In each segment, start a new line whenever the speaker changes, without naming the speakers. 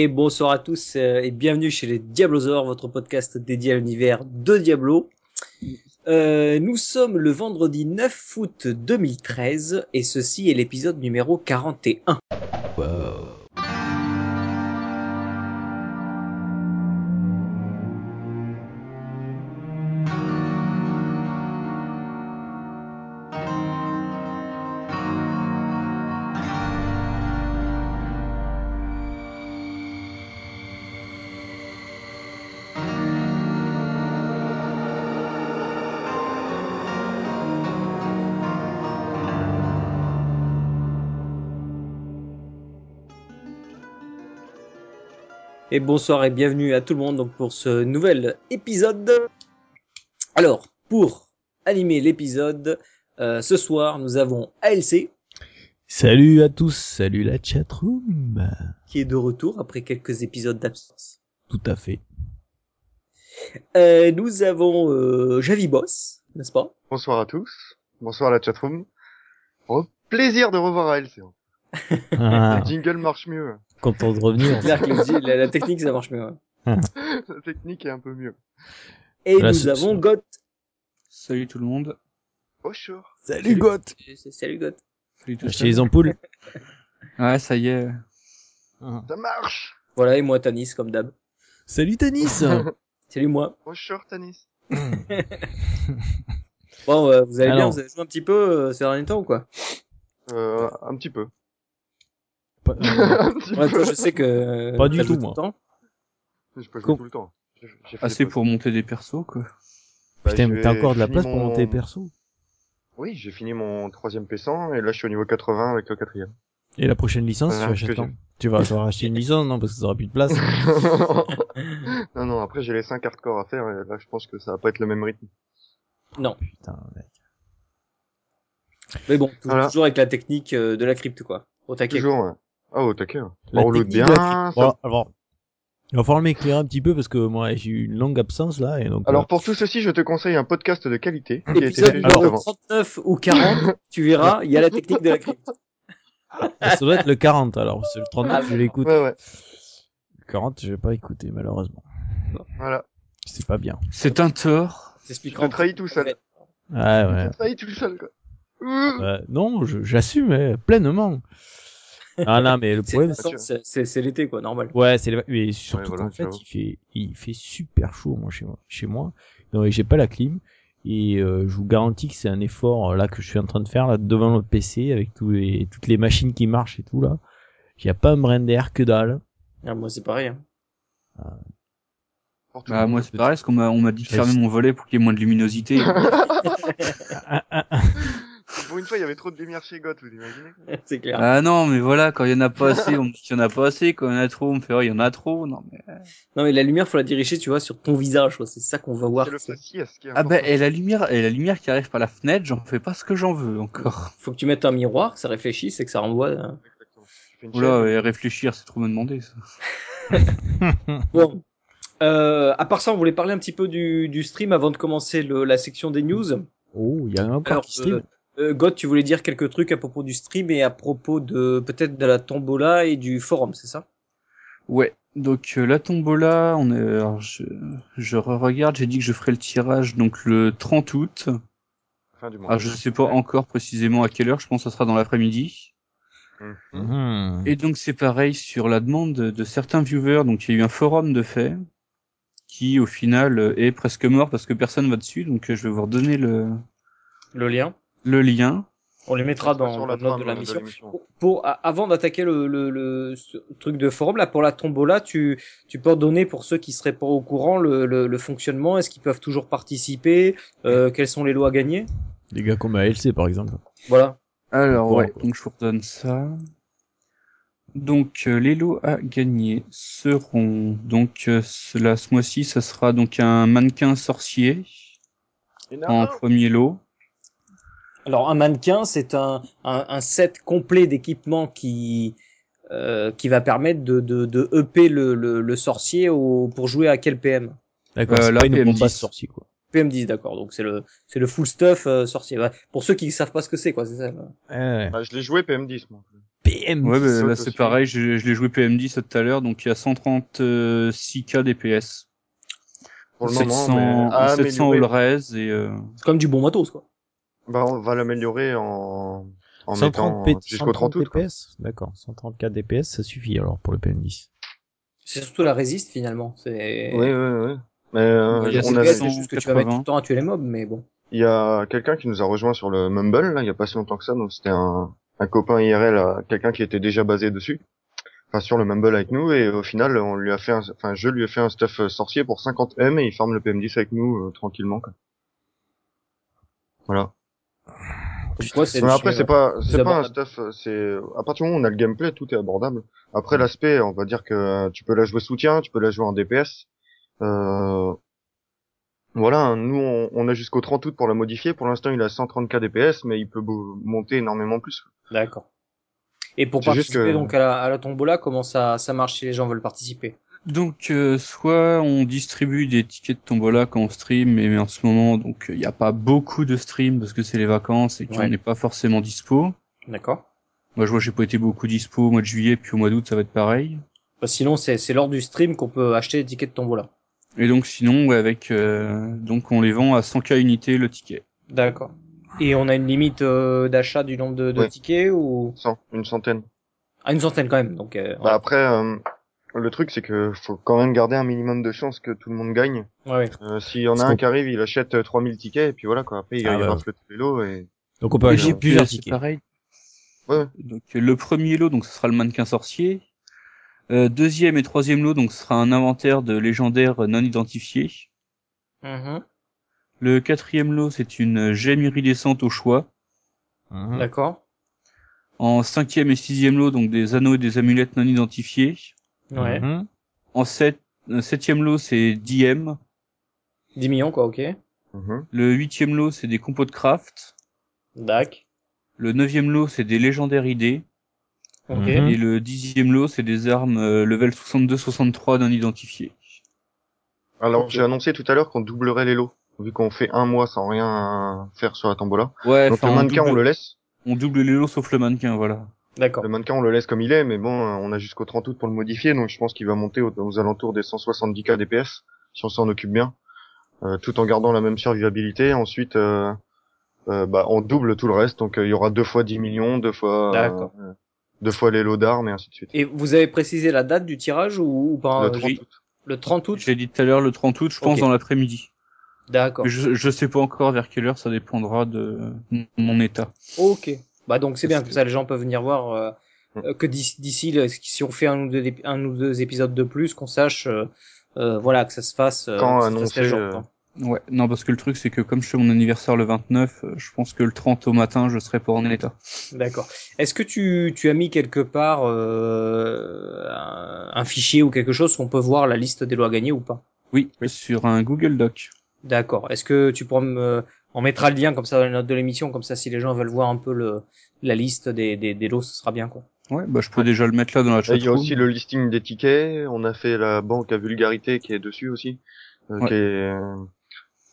Et bonsoir à tous euh, et bienvenue chez les Diablosaures, votre podcast dédié à l'univers de Diablo. Euh, nous sommes le vendredi 9 août 2013 et ceci est l'épisode numéro 41. Et bonsoir et bienvenue à tout le monde donc pour ce nouvel épisode. Alors, pour animer l'épisode, euh, ce soir nous avons ALC
Salut à tous, salut la chatroom.
qui est de retour après quelques épisodes d'absence.
Tout à fait.
Euh, nous avons euh, Javi Boss, n'est-ce pas?
Bonsoir à tous. Bonsoir la chatroom. Au plaisir de revoir ALC.
Ah,
Le jingle marche mieux.
Content de revenir.
C'est clair que le- la, la technique ça marche mieux. hein.
La technique est un peu mieux.
Et
Là,
nous avons Goth.
Salut tout le monde.
Bonjour.
Salut Goth.
Salut Goth.
Salut tout
Chez les ampoules.
Ouais, ça y est.
Ça marche.
Voilà et moi Tanis comme d'hab.
Salut Tanis.
Salut moi.
Bonjour Tanis.
Bon, euh, vous allez bien
Alors.
Vous avez joué un petit peu euh, ces derniers temps ou quoi?
Euh, un petit peu.
Pas-
Ouais,
peu.
je sais que. euh,
Pas du tout, moi.
le temps.
J'ai pas joué tout le temps. J'ai- j'ai fait
Assez
des
pour monter des persos, quoi.
Bah,
Putain,
j'ai
mais t'as encore de la place pour
mon-
monter perso.
Oui, j'ai fini mon troisième P100 et là je suis au niveau 80 avec le quatrième.
Et la prochaine licence,
Voilà,
tu achètes quand Tu vas, tu vas racheter une licence, non Parce que ça aura plus de place.
non, non, après j'ai les 5 hardcore à faire et là je pense que ça va pas être le même rythme.
Non.
Putain, mec.
Mais bon, tou-
Voilà.
toujours avec la technique euh, de la crypte quoi. Au taquet.
Toujours, ouais. Ah, au taquet. hein.
La
On bien.
la- alors, il va falloir m'éclairer un petit peu parce que moi j'ai eu une longue absence là et donc.
Alors
euh,
pour tout ceci, je te conseille un podcast de qualité qui a été
Épisode
fait juste
numéro
avant.
39 ou 40, tu verras, il y a la technique de la crypte.
ça doit être le 40 alors. C'est le 39, je l'écoute.
Ouais, ouais.
Le 40, je vais pas écouter malheureusement.
Voilà.
C'est pas bien.
C'est un tort.
T'expliqueras.
te trahis tout seul.
Ouais, ouais.
Je te trahis tout seul, quoi. Ouh.
Ouais, non, j'assume euh, pleinement. Ah non, mais le problème,
c'est-
c'est- c'est c'est l'été quoi, normal.
ouais, c'est les... mais surtout
Ouais, voilà,
qu'en fait, il fait, il fait super chaud moi chez moi. Chez moi, non, et j'ai pas la clim et euh, je vous garantis que c'est un effort euh, là que je suis en train de faire là devant le PC avec tous les toutes les machines qui marchent et tout là. Il y a pas un brin d'air que dalle.
Ah, moi c'est pareil. hein.
Tout
Bah, moi, c'est pareil, parce qu'on m'a, on m'a dit de fermer mon volet pour qu'il y ait moins de luminosité.
Ah, ah, ah.
Pour une fois, il y avait trop de lumière chez Goth, vous imaginez
c'est clair.
ah non, mais voilà, quand il y en a pas assez, on me dit qu'il y en a pas assez. Quand il y en a trop, on me fait, oh, il y en a trop. Non, mais...
Non mais la lumière faut la diriger, tu vois, sur ton visage, quoi. c'est ça qu'on va voir.
C'est le faciès qui est
Ah bah,
important.
et la lumière, et la lumière qui arrive par la fenêtre, j'en fais pas ce que j'en veux encore.
Faut que tu mettes un miroir, que ça réfléchisse et que ça renvoie. euh.
Une
Oula, et réfléchir, c'est trop me demander, ça.
Bon. Euh, à part ça, on voulait parler un petit peu du, du stream avant de commencer le, la section des news.
Oh, il y en a encore
Alors,
qui stream.
Euh, God, tu voulais dire quelques trucs à propos du stream et à propos de peut-être de la tombola et du forum, c'est ça?
Ouais. Donc euh, la tombola, on est, alors, je, je re-regarde, j'ai dit que je ferais le tirage donc le 30 août.
Fin du mois.
Alors je sais pas encore précisément à quelle heure, je pense que ça sera dans l'après-midi.
Mhm.
Mhm.
Et donc c'est pareil sur la demande de, certains viewers, donc il y a eu un forum de fait qui au final euh, est presque mort parce que personne va dessus, donc euh, je vais vous redonner le,
Le lien
le lien.
On les mettra dans,
la
note de la
de
mission. Pour, avant d'attaquer le, le, le ce truc de forum là pour la tombola, tu tu peux donner pour ceux qui seraient pas au courant le, le, le fonctionnement. Est-ce qu'ils peuvent toujours participer? Euh, Quels sont les lots à gagner?
Les gars comme ALC par exemple.
Voilà.
Alors,
Bon.
ouais, donc je vous redonne ça. Donc, euh, les lots à gagner seront, donc, euh, cela, ce mois-ci, ça sera donc un mannequin sorcier en premier lot.
Alors un mannequin, c'est un, un, un set complet d'équipements qui euh, qui va permettre de, de, de EP le, le, le sorcier au, pour jouer à quel PM
D'accord,
Euh,
c'est
là,
pas une
PM10.
bombasse sorcier quoi.
PM10 d'accord donc c'est le c'est le full stuff euh, sorcier ouais. pour ceux qui savent pas ce que c'est quoi c'est ça là.
Ouais,
Bah, je l'ai joué PM10, moi.
PM.
Ouais, bah, là, c'est pareil, je, je l'ai joué PM10 tout à l'heure, donc il y a 136k DPS.
Pour le
700,
moment, mais à
700 all res et, euh,
c'est comme du bon matos quoi
Bah, on va l'améliorer en, en
130
mettant
P-
jusqu'au 30 août, quoi.
DPS. D'accord, 134 DPS, ça suffit alors pour le PM10.
c'est surtout la résiste finalement c'est
Oui, oui, oui. Mais, euh,
Ouais, a
c'est
on
c'est juste que tu vas mettre
180.
tout le temps à tuer les mobs mais bon
il y a quelqu'un qui nous a rejoint sur le Mumble, là, il y a pas si longtemps que ça, donc c'était un, un copain IRL, euh, quelqu'un qui était déjà basé dessus. Enfin, sur le Mumble avec nous, et au final, on lui a fait un, enfin, je lui ai fait un stuff euh, sorcier pour 50 M et il farme le PM10 avec nous, euh, tranquillement, quoi. Voilà. Mais après, c'est pas, c'est pas un stuff, c'est, à partir du moment où on a le gameplay, tout est abordable. Après, l'aspect, on va dire que euh, tu peux la jouer soutien, tu peux la jouer en DPS. Euh, voilà, nous, on, on a jusqu'au 30 août pour la modifier. Pour l'instant, il a 130k DPS, mais il peut monter énormément plus.
d'accord et pour participer
que-
donc à la, à la tombola comment ça ça marche si les gens veulent participer?
Donc euh, soit on distribue des tickets de tombola quand on stream, mais, mais en ce moment donc il n'y a pas beaucoup de streams parce que c'est les vacances et qu'on
Ouais.
n'est pas forcément dispo.
d'accord
Moi je vois j'ai pas été beaucoup dispo au mois de juillet puis au mois d'août ça va être pareil.
Bah, sinon c'est c'est lors du stream qu'on peut acheter des tickets de tombola
Et donc sinon ouais, avec euh, donc on les vend à 100k unité le ticket.
D'accord. Et on a une limite euh, d'achat du nombre de, de
Ouais.
tickets ou?
100, une centaine.
à une centaine quand même. Donc euh,
Bah après, euh, le truc, c'est que faut quand même garder un minimum de chance que tout le monde gagne.
ouais. ouais.
Euh, S'il y en a un qui arrive, il achète euh, 3000 tickets, et puis voilà, quoi. Après, il,
Ah
il
ouais.
rafle tous les lots, et...
Donc on peut
Et
acheter plusieurs tickets.
pareil.
Ouais.
Donc euh, le premier lot donc ce sera le mannequin sorcier. Euh, deuxième et troisième lot donc ce sera un inventaire de légendaires non identifiés.
Mhm.
Le quatrième lot c'est une gemme iridescente au choix.
D'accord.
En cinquième et sixième lot, donc des anneaux et des amulettes non identifiés.
Ouais.
Mhm.
En sept, euh, septième lot, c'est DM.
10 millions quoi. Ok.
Mhm.
Le huitième lot, c'est des compos de craft.
Dac.
Le neuvième lot, c'est des légendaires idées.
Ok.
Mhm.
Et le dixième lot, c'est des armes euh, level 62-63 non identifiées.
Alors, j'ai annoncé tout à l'heure qu'on doublerait les lots, vu qu'on fait un mois sans rien faire sur la tombola.
Ouais,
Donc
enfin,
le mannequin,
on double,
on le laisse.
on double les lots sauf le mannequin, voilà.
D'accord.
Le mannequin, on le laisse comme il est, mais bon, euh, on a jusqu'au 30 août pour le modifier, donc je pense qu'il va monter aux, aux alentours des 170k DPS, si on s'en occupe bien, euh, tout en gardant la même survivabilité. Ensuite, euh, euh, bah, on double tout le reste, donc euh, il y aura deux fois 10 millions, deux fois, euh, deux fois les lots d'armes et ainsi de suite.
Et vous avez précisé la date du tirage ou, ou pas
le
euh,
30
j'ai-
août.
le 30 août?
Je l'ai dit tout à l'heure, le 30 août, je pense dans l'après-midi.
D'accord.
Je, je sais pas encore vers quelle heure, ça dépendra de mon état.
Ok. Bah donc c'est bien comme ça les gens peuvent venir voir euh,
Mm.
euh, que d'ici si on fait un ou deux ép- un ou deux épisodes de plus qu'on sache euh, euh, voilà que ça se fasse euh,
Quand
que
euh,
quoi.
Ouais, non, parce que le truc, c'est que comme je fais mon anniversaire le 29, euh, je pense que le 30 au matin, je serai pas en état.
D'accord. Est-ce que tu, tu as mis quelque part euh, un, un fichier ou quelque chose où on peut voir la liste des lois gagnées ou pas?
Oui, sur un Google Doc.
D'accord. Est-ce que tu pourras me on mettra le lien comme ça dans les notes de l'émission comme ça si les gens veulent voir un peu le la liste des des, des lots ce sera bien quoi.
Ouais, bah je peux déjà le mettre là dans la
Et il y a aussi le listing des tickets. On a fait la banque à vulgarité qui est dessus aussi. euh,
Ouais.
qui est, euh,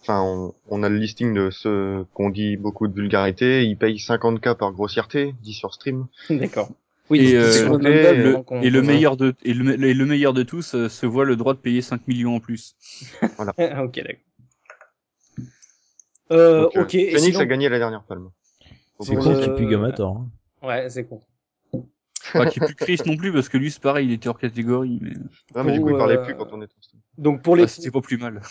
Enfin, on, on a le listing de ceux qu'on dit beaucoup de vulgarité. Ils payent 50k par grossièreté, dit sur stream.
D'accord. Oui.
Et, euh,
le
Et meilleur de et le, et le meilleur de tous euh, se voit le droit de payer 5 millions en plus.
ok d'accord. Euh,
Donc, euh,
ok. et
Phoenix
sinon-
a gagné la dernière palme.
C'est con qu'il pue Gamator. hein.
Ouais, c'est con.
Pas qu'il plus Chris non plus parce que lui c'est pareil, il était hors catégorie mais
Ah, mais du coup, il parlait
euh,
plus quand on était en stream.
Donc pour les
ah, c'était pas plus mal.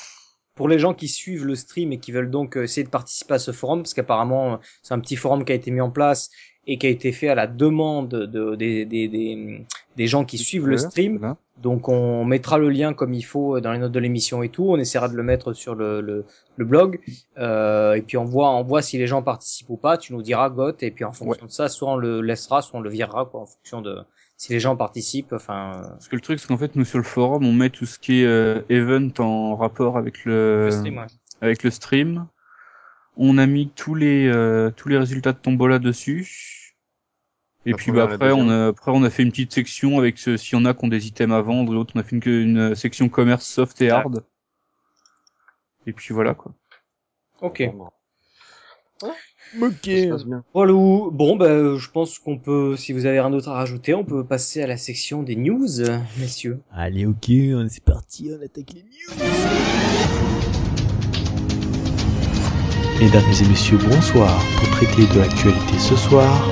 Pour les gens qui suivent le stream et qui veulent donc euh, essayer de participer à ce forum, parce qu'apparemment euh, c'est un petit forum qui a été mis en place et qui a été fait à la demande de, des, des, des, des gens qui suivent le stream.
Voilà.
Donc on mettra le lien comme il faut dans les notes de l'émission et tout. On essaiera de le mettre sur le, le, le blog. Euh, et puis on voit, on voit si les gens participent ou pas. Tu nous diras, Goth. Et puis en fonction de ça, soit on le laissera, soit on le virera, quoi, en fonction de si les gens participent. Enfin,
Parce que le truc, c'est qu'en fait, nous sur le forum, on met tout ce qui est euh, event en rapport avec le,
le stream, ouais.
avec le stream. On a mis tous les euh, tous les résultats de tombola dessus. Et
La
puis bah, après on a après on a fait une petite section avec ce- s'il y en a qui ont des items à vendre, et d'autres on a fait une, une section commerce soft et hard. Et puis voilà quoi.
Ok.
Ça bien.
Voilà. Bon, ben, je pense qu'on peut, si vous avez rien d'autre à rajouter, on peut passer à la section des news, euh, messieurs.
Allez, ok, on- c'est parti, on attaque les news. Mesdames et messieurs, bonsoir. Pour traiter de l'actualité ce soir,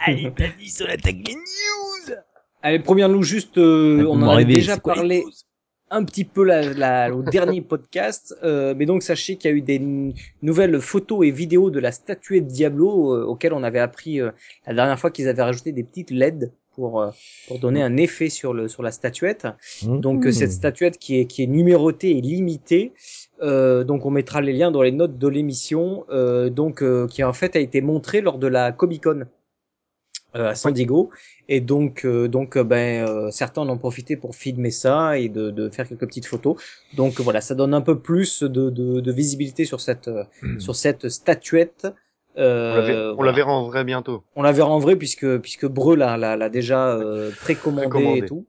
Allez, Blanis, on attaque les news.
Allez, première nous juste, euh, on en avait déjà parlé un petit peu la, la- au dernier podcast, euh, mais donc sachez qu'il y a eu des nouvelles photos et vidéos de la statuette Diablo euh, auxquelles on avait appris euh, la dernière fois qu'ils avaient rajouté des petites LED pour euh, pour donner un effet sur le sur la statuette. Donc euh,
Mmh.
cette statuette qui est qui est numérotée et limitée. Euh, donc on mettra les liens dans les notes de l'émission. euh, donc euh, qui en fait a été montrée lors de la Comic Con euh, à San Diego. Et donc euh, donc euh, ben euh, certains en ont profité pour filmer ça et de, de faire quelques petites photos. Donc voilà, ça donne un peu plus de, de, de visibilité sur cette euh, sur cette statuette. Euh,
On la verra- on
voilà.
la verra en vrai bientôt.
On la verra en vrai puisque puisque Breu l'a l'a, l'a déjà euh, précommandé,
Précommandé.
et tout.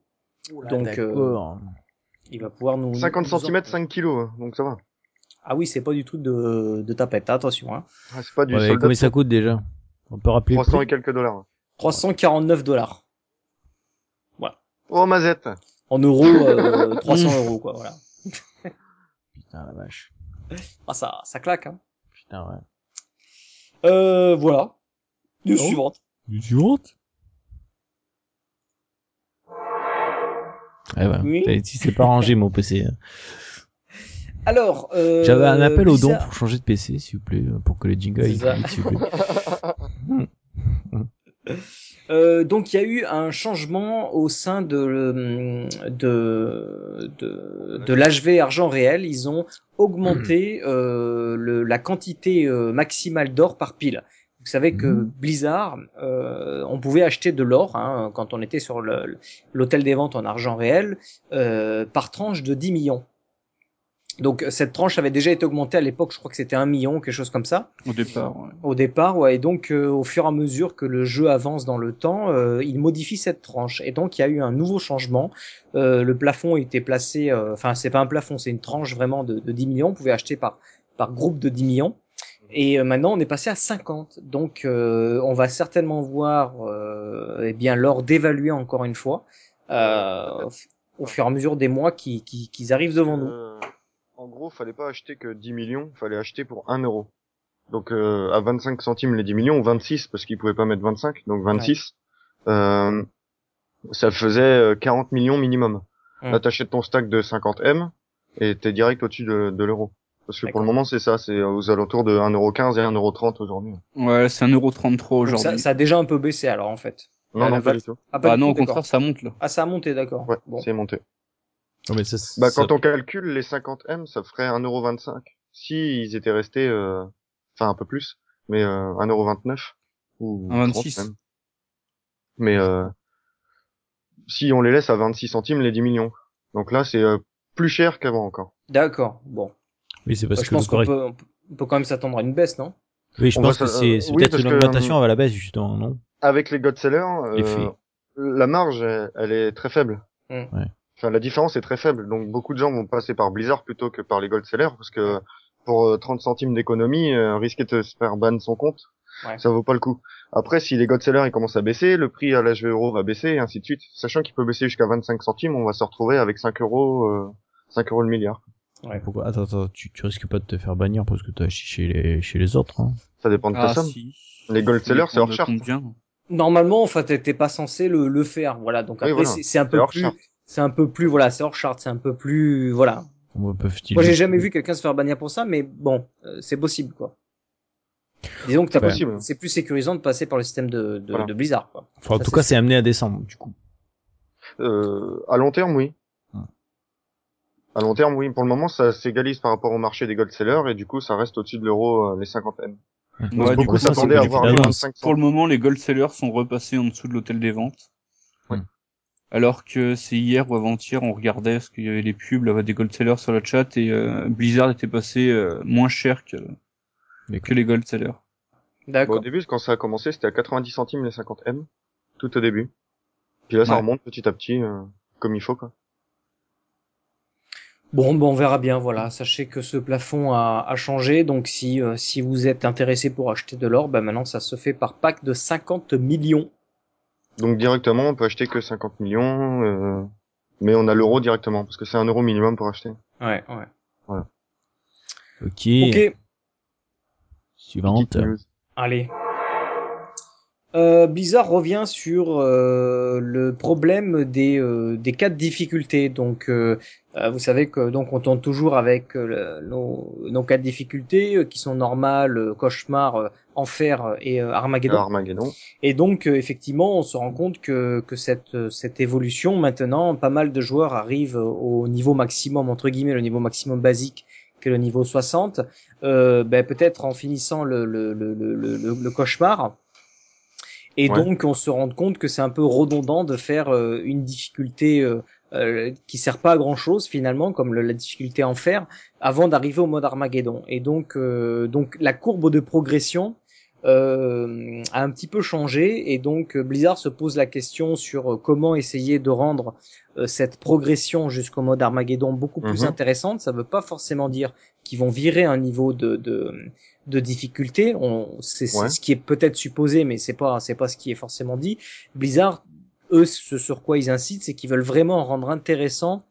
Donc, euh. Il va pouvoir nous
50
nous en-
cm, 5 kilos, hein, donc ça va.
Ah oui, c'est pas du tout de de tapette, attention hein.
Ah, c'est pas du
Ouais, combien ça coûte déjà? On peut rappeler le
300
prix?
et quelques dollars.
349 dollars.
Oh, Mazette
En euros, euh, 300 euros quoi, voilà.
Putain, la vache.
Ah ça ça claque hein.
Putain, ouais.
Euh, voilà. News
Oh.
suivante.
Une suivante? Ouais, voilà.
Oui.
C'est pas rangé, mon PC.
Alors, euh,
J'avais un appel au don pour changer de PC, s'il vous plaît, pour que le jingle s'il vous plaît.
Euh, donc il y a eu un changement au sein de de de, de l'HV argent réel. Ils ont augmenté euh, le, la quantité euh, maximale d'or par pile. Vous savez que
Mhm.
Blizzard, euh, on pouvait acheter de l'or hein, quand on était sur l'hôtel des ventes en argent réel euh, par tranche de 10 millions. Donc cette tranche avait déjà été augmentée à l'époque, je crois que c'était un million, quelque chose comme ça
Au départ. ouais.
au départ, ouais. Et donc, euh, au fur et à mesure que le jeu avance dans le temps, euh, il modifie cette tranche. Et donc, il y a eu un nouveau changement. Euh, le plafond était placé, euh, enfin, c'est pas un plafond, c'est une tranche vraiment de, de 10 millions. On pouvait acheter par par groupe de 10 millions. Et euh, maintenant, on est passé à 50. Donc, euh, on va certainement voir, euh, eh bien, l'or dévaluer encore une fois euh, au fur et à mesure des mois qui qui, qui arrivent devant nous.
Euh, en gros, fallait pas acheter que 10 millions, fallait acheter pour 1 euro. Donc euh, à 25 centimes les 10 millions, ou 26 parce qu'ils pouvaient pas mettre 25, donc 26. Euh, ça faisait euh, 40 millions minimum.
Hmm.
Là, t'achètes ton stack de 50 M et t'es direct au-dessus de, de l'euro. Parce que pour le moment, c'est ça, c'est aux alentours de 1,15€ et 1,30€ aujourd'hui.
Ouais, c'est 1,33€
Donc,
aujourd'hui.
ça, ça a déjà un peu baissé alors en fait.
Non,
Ah,
non, pas du tout.
Ah, pas
Ah
du
non,
tout,
au contraire, ça monte là.
Ah, ça a monté, d'accord.
Ouais,
Bon.
c'est monté.
Non, mais ça,
Bah, quand on calcule les 50 M, ça ferait 1,25€. Si ils étaient restés, euh, enfin un peu plus, mais euh, 1,29€ ou
1,26.
30 même. Mais euh, si on les laisse à 26 centimes les 10 millions. Donc là, c'est euh, plus cher qu'avant encore.
D'accord. Bon.
Oui, c'est parce
Bah, je
que
pense
le
qu'on peut, on peut- quand même s'attendre à une baisse, non?
Oui, je
on
pense que c'est c'est
oui,
peut-être
parce
une
que,
augmentation
euh,
à la baisse, justement, non?
Avec les God Sellers, euh, la marge, elle, elle est très faible.
Hmm.
Ouais.
Enfin, la différence est très faible. Donc beaucoup de gens vont passer par Blizzard plutôt que par les Gold Sellers parce que pour euh, 30 centimes d'économie, euh, risquer de se faire ban son compte.
Ouais.
Ça vaut pas le coup. Après, si les God sellers ils commencent à baisser, le prix à l'HV euro va baisser et ainsi de suite. Sachant qu'il peut baisser jusqu'à 25 centimes, on va se retrouver avec 5 euros, euh, 5 euros le milliard.
Pourquoi Attends, attends, tu, tu risques pas de te faire bannir parce que t'as acheté chez les, chez les autres. Hein.
Ça dépend de ta
Ah,
somme.
si.
Les gold sellers, c'est hors charte.
combien.
Normalement, enfin, t'es pas censé le, le faire, voilà. Donc
Oui,
après,
voilà.
c'est- un peu
hors
plus, c'est un peu plus, voilà, c'est hors charte, c'est un peu plus, voilà. Moi, j'ai jamais vu quelqu'un se faire bannir pour ça, mais bon, euh, c'est possible, quoi. Disons que t'as
C'est
pas-
possible.
c'est plus sécurisant de passer par le système de, de,
Voilà.
de Blizzard, quoi.
Enfin, en
Ça,
tout cas, c'est amené à descendre, du coup.
Euh, à long terme, oui. À long terme, oui. Pour le moment, ça s'égalise par rapport au marché des gold sellers et du coup, ça reste au-dessus de l'euro euh, les cinquantaines.
Ouais,
Donc,
du coup,
ça,
à avoir
du
les
coup,
25
Pour le moment, les gold sellers sont repassés en dessous de l'hôtel des ventes.
Ouais.
Alors que c'est hier ou avant-hier, on regardait parce qu'il y avait les pubs, là, des gold sellers sur le chat et euh, Blizzard était passé euh, moins cher que, que les gold sellers.
Bon,
D'accord.
au début, quand ça a commencé, c'était à 90 centimes les 50 M. Tout au début. Puis là, ça
Ouais.
remonte petit à petit, euh, comme il faut, quoi.
Bon, bon, on verra bien. Voilà, sachez que ce plafond a, a changé. Donc, si euh, si vous êtes intéressé pour acheter de l'or, bah maintenant ça se fait par pack de 50 millions.
Donc, directement, on peut acheter que 50 millions, euh, mais on a l'euro directement, parce que c'est un euro minimum pour acheter.
Ouais, ouais.
Ok.
Ok,
Suivante.
Allez. Euh, Blizzard revient sur euh, le problème des, euh, des cas de difficulté. Donc, euh, euh, vous savez que donc on tourne toujours avec euh, le- nos, nos cas de difficulté euh, qui sont normales, euh, cauchemar, euh, enfer et euh, Armageddon.
Armageddon.
Et donc, euh, effectivement, on se rend compte que, que cette, euh, cette évolution, maintenant, pas mal de joueurs arrivent au niveau maximum, entre guillemets, le niveau maximum basique, que le niveau 60, euh, ben, peut-être en finissant le, le, le, le, le cauchemar. Et
Ouais.
donc, on se rend compte que c'est un peu redondant de faire euh, une difficulté euh, euh, qui sert pas à grand chose finalement, comme le- la difficulté enfer, avant d'arriver au mode Armageddon. Et donc, euh, donc la courbe de progression euh, a un petit peu changé et donc Blizzard se pose la question sur comment essayer de rendre euh, cette progression jusqu'au mode Armageddon beaucoup plus
Mhm.
intéressante. Ça veut pas forcément dire qu'ils vont virer un niveau de, de, de difficulté. On, c'est,
Ouais.
ce qui est peut-être supposé, mais c'est pas c'est pas ce qui est forcément dit. Blizzard, eux, ce sur quoi ils incitent, c'est qu'ils veulent vraiment rendre intéressant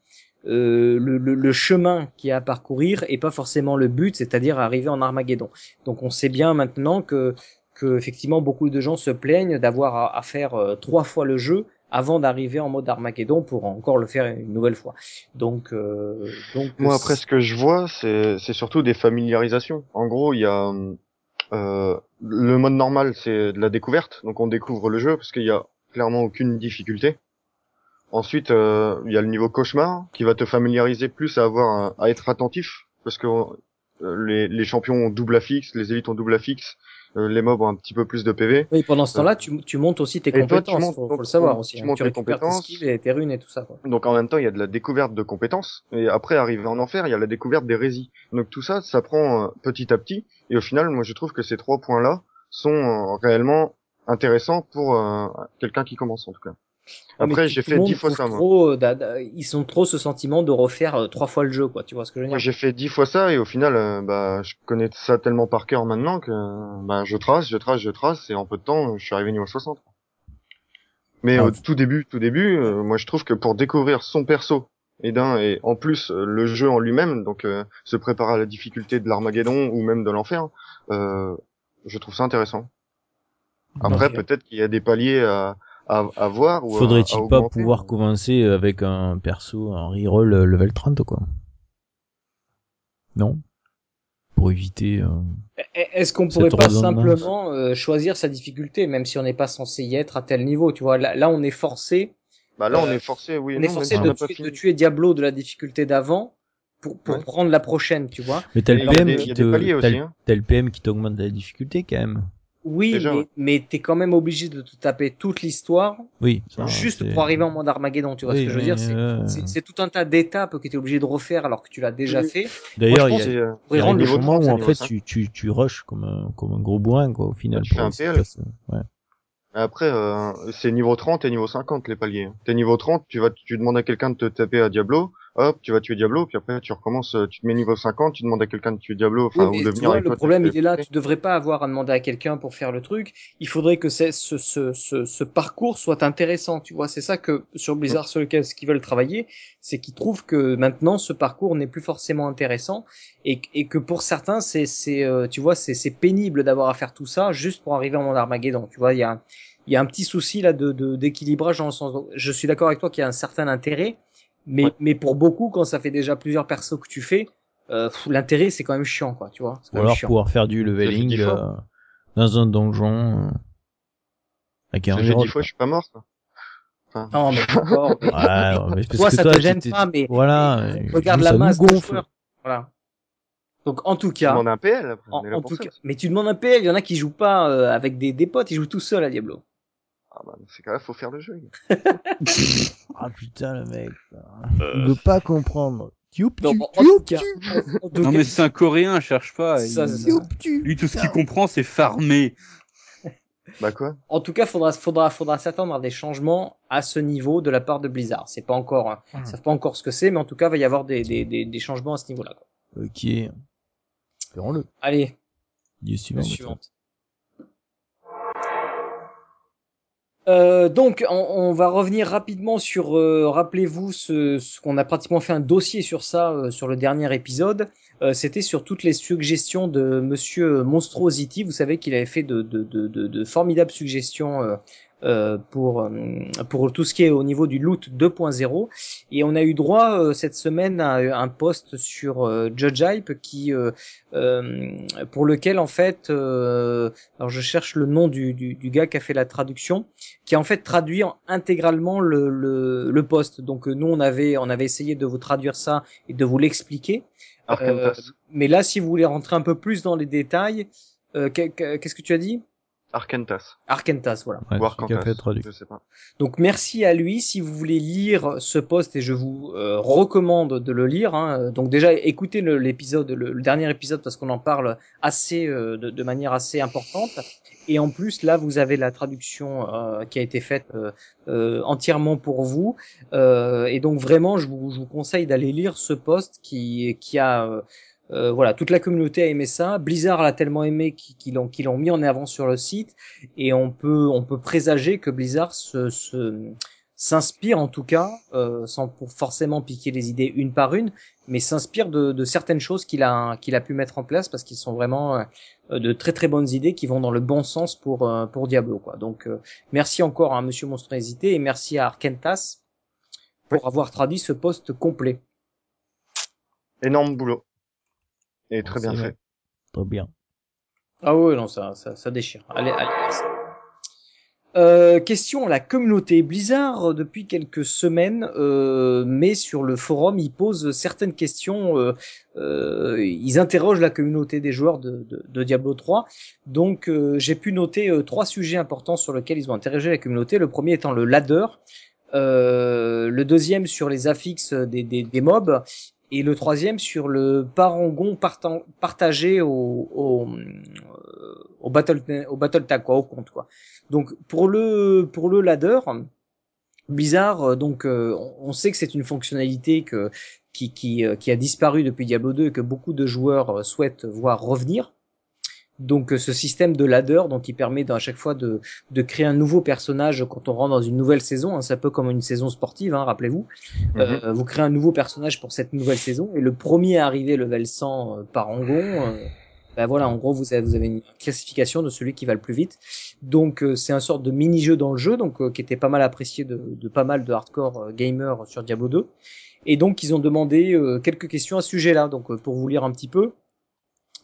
euh, le, le, le chemin qu'il y a à parcourir et pas forcément le but, c'est-à-dire arriver en Armageddon. Donc on sait bien maintenant que, que effectivement beaucoup de gens se plaignent d'avoir à, à faire euh, trois fois le jeu avant d'arriver en mode Armageddon pour encore le faire une nouvelle fois. Donc, euh, donc
Moi, après, ce que je vois, c'est, c'est surtout des familiarisations. En gros, il y a, euh, le mode normal, c'est de la découverte. Donc, on découvre le jeu parce qu'il y a clairement aucune difficulté. Ensuite, euh, il y a le niveau cauchemar qui va te familiariser plus à avoir, à être attentif parce que euh, les, les champions ont double affixe, les élites ont double affixe, les mobs ont un petit peu plus de PV.
oui, pendant ce temps-là, tu, tu montes aussi tes
Et toi, tu
compétences.
montes-
faut, faut le savoir
tu
aussi. hein.
montes
Tu
tes compétences.
skills et tes runes et tout ça. Quoi.
Donc en même temps, il y a de la découverte de compétences, et après, arriver en enfer, il y a la découverte des résis. Donc tout ça, ça prend euh, petit à petit, et au final, moi je trouve que ces trois points-là sont euh, réellement intéressants pour euh, quelqu'un qui commence en tout cas. Après, j'ai fait dix fois ça, moi.
Trop, euh, ils sont trop ce sentiment de refaire euh, trois fois le jeu, quoi. Tu vois ce que je veux dire?
j'ai fait dix fois ça, et au final, euh, bah, je connais ça tellement par cœur maintenant que bah, je trace, je trace, je trace, et en peu de temps, je suis arrivé niveau 60. Mais
Ah,
au tout début, tout début, euh, moi je trouve que pour découvrir son perso, et d'un, et en plus le jeu en lui-même, donc euh, se préparer à la difficulté de l'Armageddon ou même de l'enfer, euh, je trouve ça intéressant. Après,
Ok.
peut-être qu'il y a des paliers à, à, à voir ou à- à
Faudrait-il pas
augmenter.
pouvoir commencer avec un perso, un reroll euh, level 30, quoi Non? Pour éviter... euh,
Eh, Est-ce qu'on pourrait pas simplement euh, choisir sa difficulté, même si on n'est pas censé y être à tel niveau Tu vois, là, là on est forcé,
Bah là, on
Euh,
est forcé, oui,
on est forcé de tuer,
fini.
de tuer Diablo de la difficulté d'avant pour, pour
Ouais.
prendre la prochaine, tu vois?
Mais t'as le PM qui te... le-
hein.
t'as le PM qui t'augmente la difficulté, quand même.
Oui,
Déjà,
mais,
ouais.
mais t'es quand même obligé de te taper toute l'histoire
Oui. ça,
juste pour arriver en mode Armageddon, tu vois
Oui,
ce que je veux dire? C'est
euh,
tout un tas d'étapes que tu es obligé de refaire alors que tu l'as déjà
Oui.
fait.
D'ailleurs,
je
il y a,
euh,
y
a
rendre
des moments
30,
où en
niveau
fait
5.
tu, tu, tu rushes comme un, comme un gros bourrin quoi au final.
Tu fais un PL.
Ouais.
Après, euh, c'est niveau 30 et niveau 50 les paliers. T'es niveau 30, tu vas, tu demandes à quelqu'un de te taper à Diablo. Hop, tu vas tuer Diablo, puis après tu recommences, euh, tu te mets niveau 50, tu demandes à quelqu'un de tuer Diablo,
Oui,
enfin,
mais
ou de venir
vois, le
toi.
problème, il est là. Tu devrais pas avoir à demander à quelqu'un pour faire le truc. Il faudrait que ce, ce, ce, ce parcours soit intéressant. Tu vois, c'est ça que sur Blizzard sur lequel ce qu'ils veulent travailler, c'est qu'ils trouvent que maintenant ce parcours n'est plus forcément intéressant et, et que pour certains, c'est, c'est, euh, tu vois, c'est, c'est pénible d'avoir à faire tout ça juste pour arriver en monde Armageddon. Tu vois, il y a, un- il y a un petit souci là de, de d'équilibrage dans le sens. Je suis d'accord avec toi qu'il y a un certain intérêt, mais,
Ouais.
mais pour beaucoup, quand ça fait déjà plusieurs persos que tu fais, euh, l'intérêt c'est quand même chiant, quoi. Tu vois.
Ou alors
chiant.
pouvoir faire du leveling euh, dans un donjon euh, avec un
J'ai dix fois, je suis pas mort, quoi. Enfin,
Non, mais encore.
Ouais, ouais, mais parce
Toi,
que
ça
toi,
te
tu
gêne pas, mais
voilà,
mais
euh,
regarde la de
gonfle.
Voilà. Donc en tout
tu
cas,
demandes un PL, après,
en, en tout cas, mais tu demandes un PL, il y en a qui jouent pas euh, avec des, des potes, ils jouent tout seuls à Diablo.
Ah bah, dans ces cas-là, faut faire le jeu.
Ah putain le mec, il veut pas comprendre. Youp,
en tout
Non mais c'est un Coréen, cherche pas.
Ça,
il-
c'est
youp, tu.
Lui, tout ce qu'il comprend, c'est farmer.
Bah quoi?
En tout cas, faudra, faudra, faudra s'attendre à des changements à ce niveau de la part de Blizzard. C'est pas encore, hein, ils savent pas encore ce que c'est, mais en tout cas, il va y avoir des, des, des, des changements à ce niveau-là. quoi.
Ok. Ferons-le.
Allez,
News
la
suivante.
Euh, donc, on, va revenir rapidement sur, euh, rappelez-vous, ce, qu'on a pratiquement fait un dossier sur ça euh, sur le dernier épisode. Euh, C'était sur toutes les suggestions de Monsieur Monstrosity. Vous savez qu'il avait fait de, de, de, formidables suggestions pour euh, pour tout ce qui est au niveau du loot 2.0. Et on a eu droit euh, cette semaine à un post sur euh, Judge Hype qui euh, euh, pour lequel en fait, euh, alors je cherche le nom du, du, du gars qui a fait la traduction qui a en fait traduit en- intégralement le, le, le poste. Donc euh, nous on avait on avait essayé de vous traduire ça et de vous l'expliquer. Euh, mais là si vous voulez rentrer un peu plus dans les détails, euh, que- que- qu'est-ce que tu as dit?
Arkantas.
Arkentas, voilà.
Ouais,
Ou
celui qui a
Arkantas.
fait la traduction.
Je sais pas.
Donc merci à lui. Si vous voulez lire ce poste, et je vous euh, recommande de le lire. hein, donc déjà écoutez le- l'épisode, le, le dernier épisode parce qu'on en parle assez euh, de, de manière assez importante. Et en plus là, vous avez la traduction euh, qui a été faite euh, euh, entièrement pour vous. Euh, et donc vraiment, je vous, je vous conseille d'aller lire ce poste qui qui a euh, voilà, toute la communauté a aimé ça. Blizzard l'a tellement aimé qu'ils l'ont mis en avant sur le site et on peut on peut présager que Blizzard se, se- s'inspire en tout cas euh, sans pour forcément piquer les idées une par une mais s'inspire de, de certaines choses qu'il a qu'il a pu mettre en place parce qu'ils sont vraiment euh, de très très bonnes idées qui vont dans le bon sens pour euh, pour Diablo quoi donc euh, merci encore à Monsieur Monstruosité et merci à Arkentas pour avoir traduit ce poste complet
Énorme boulot. Et très bien fait.
Très bien.
Ah ouais, non, ça, ça, ça déchire. Allez, allez. merci. Euh, question à la communauté Blizzard depuis quelques semaines, euh, mais sur le forum ils posent certaines questions, euh, euh, ils interrogent la communauté des joueurs de, de, de Diablo 3. Donc euh, j'ai pu noter euh, trois sujets importants sur lesquels ils ont interrogé la communauté. Le premier étant le ladder, euh, le deuxième sur les affixes des, des, des mobs et le troisième sur le parangon partagé au, au, euh, au battle au battle tag quoi au compte quoi. Donc pour le pour le ladder Blizzard euh, donc euh, on sait que c'est une fonctionnalité que qui qui qui a disparu depuis Diablo 2 et que beaucoup de joueurs souhaitent voir revenir donc euh, ce système de ladder donc qui permet à chaque fois de de créer un nouveau personnage quand on rentre dans une nouvelle saison hein, c'est un peu comme une saison sportive hein, rappelez-vous
Mhm.
euh, vous créez un nouveau personnage pour cette nouvelle saison et le premier à arriver level 100 euh, par Angon, euh, ben voilà, en gros vous avez, vous avez une classification de celui qui va le plus vite. Donc euh, c'est un sorte de mini-jeu dans le jeu, donc euh, qui était pas mal apprécié de, de pas mal de hardcore gamers sur Diablo 2. Et donc ils ont demandé euh, quelques questions à ce sujet-là, donc euh, pour vous lire un petit peu.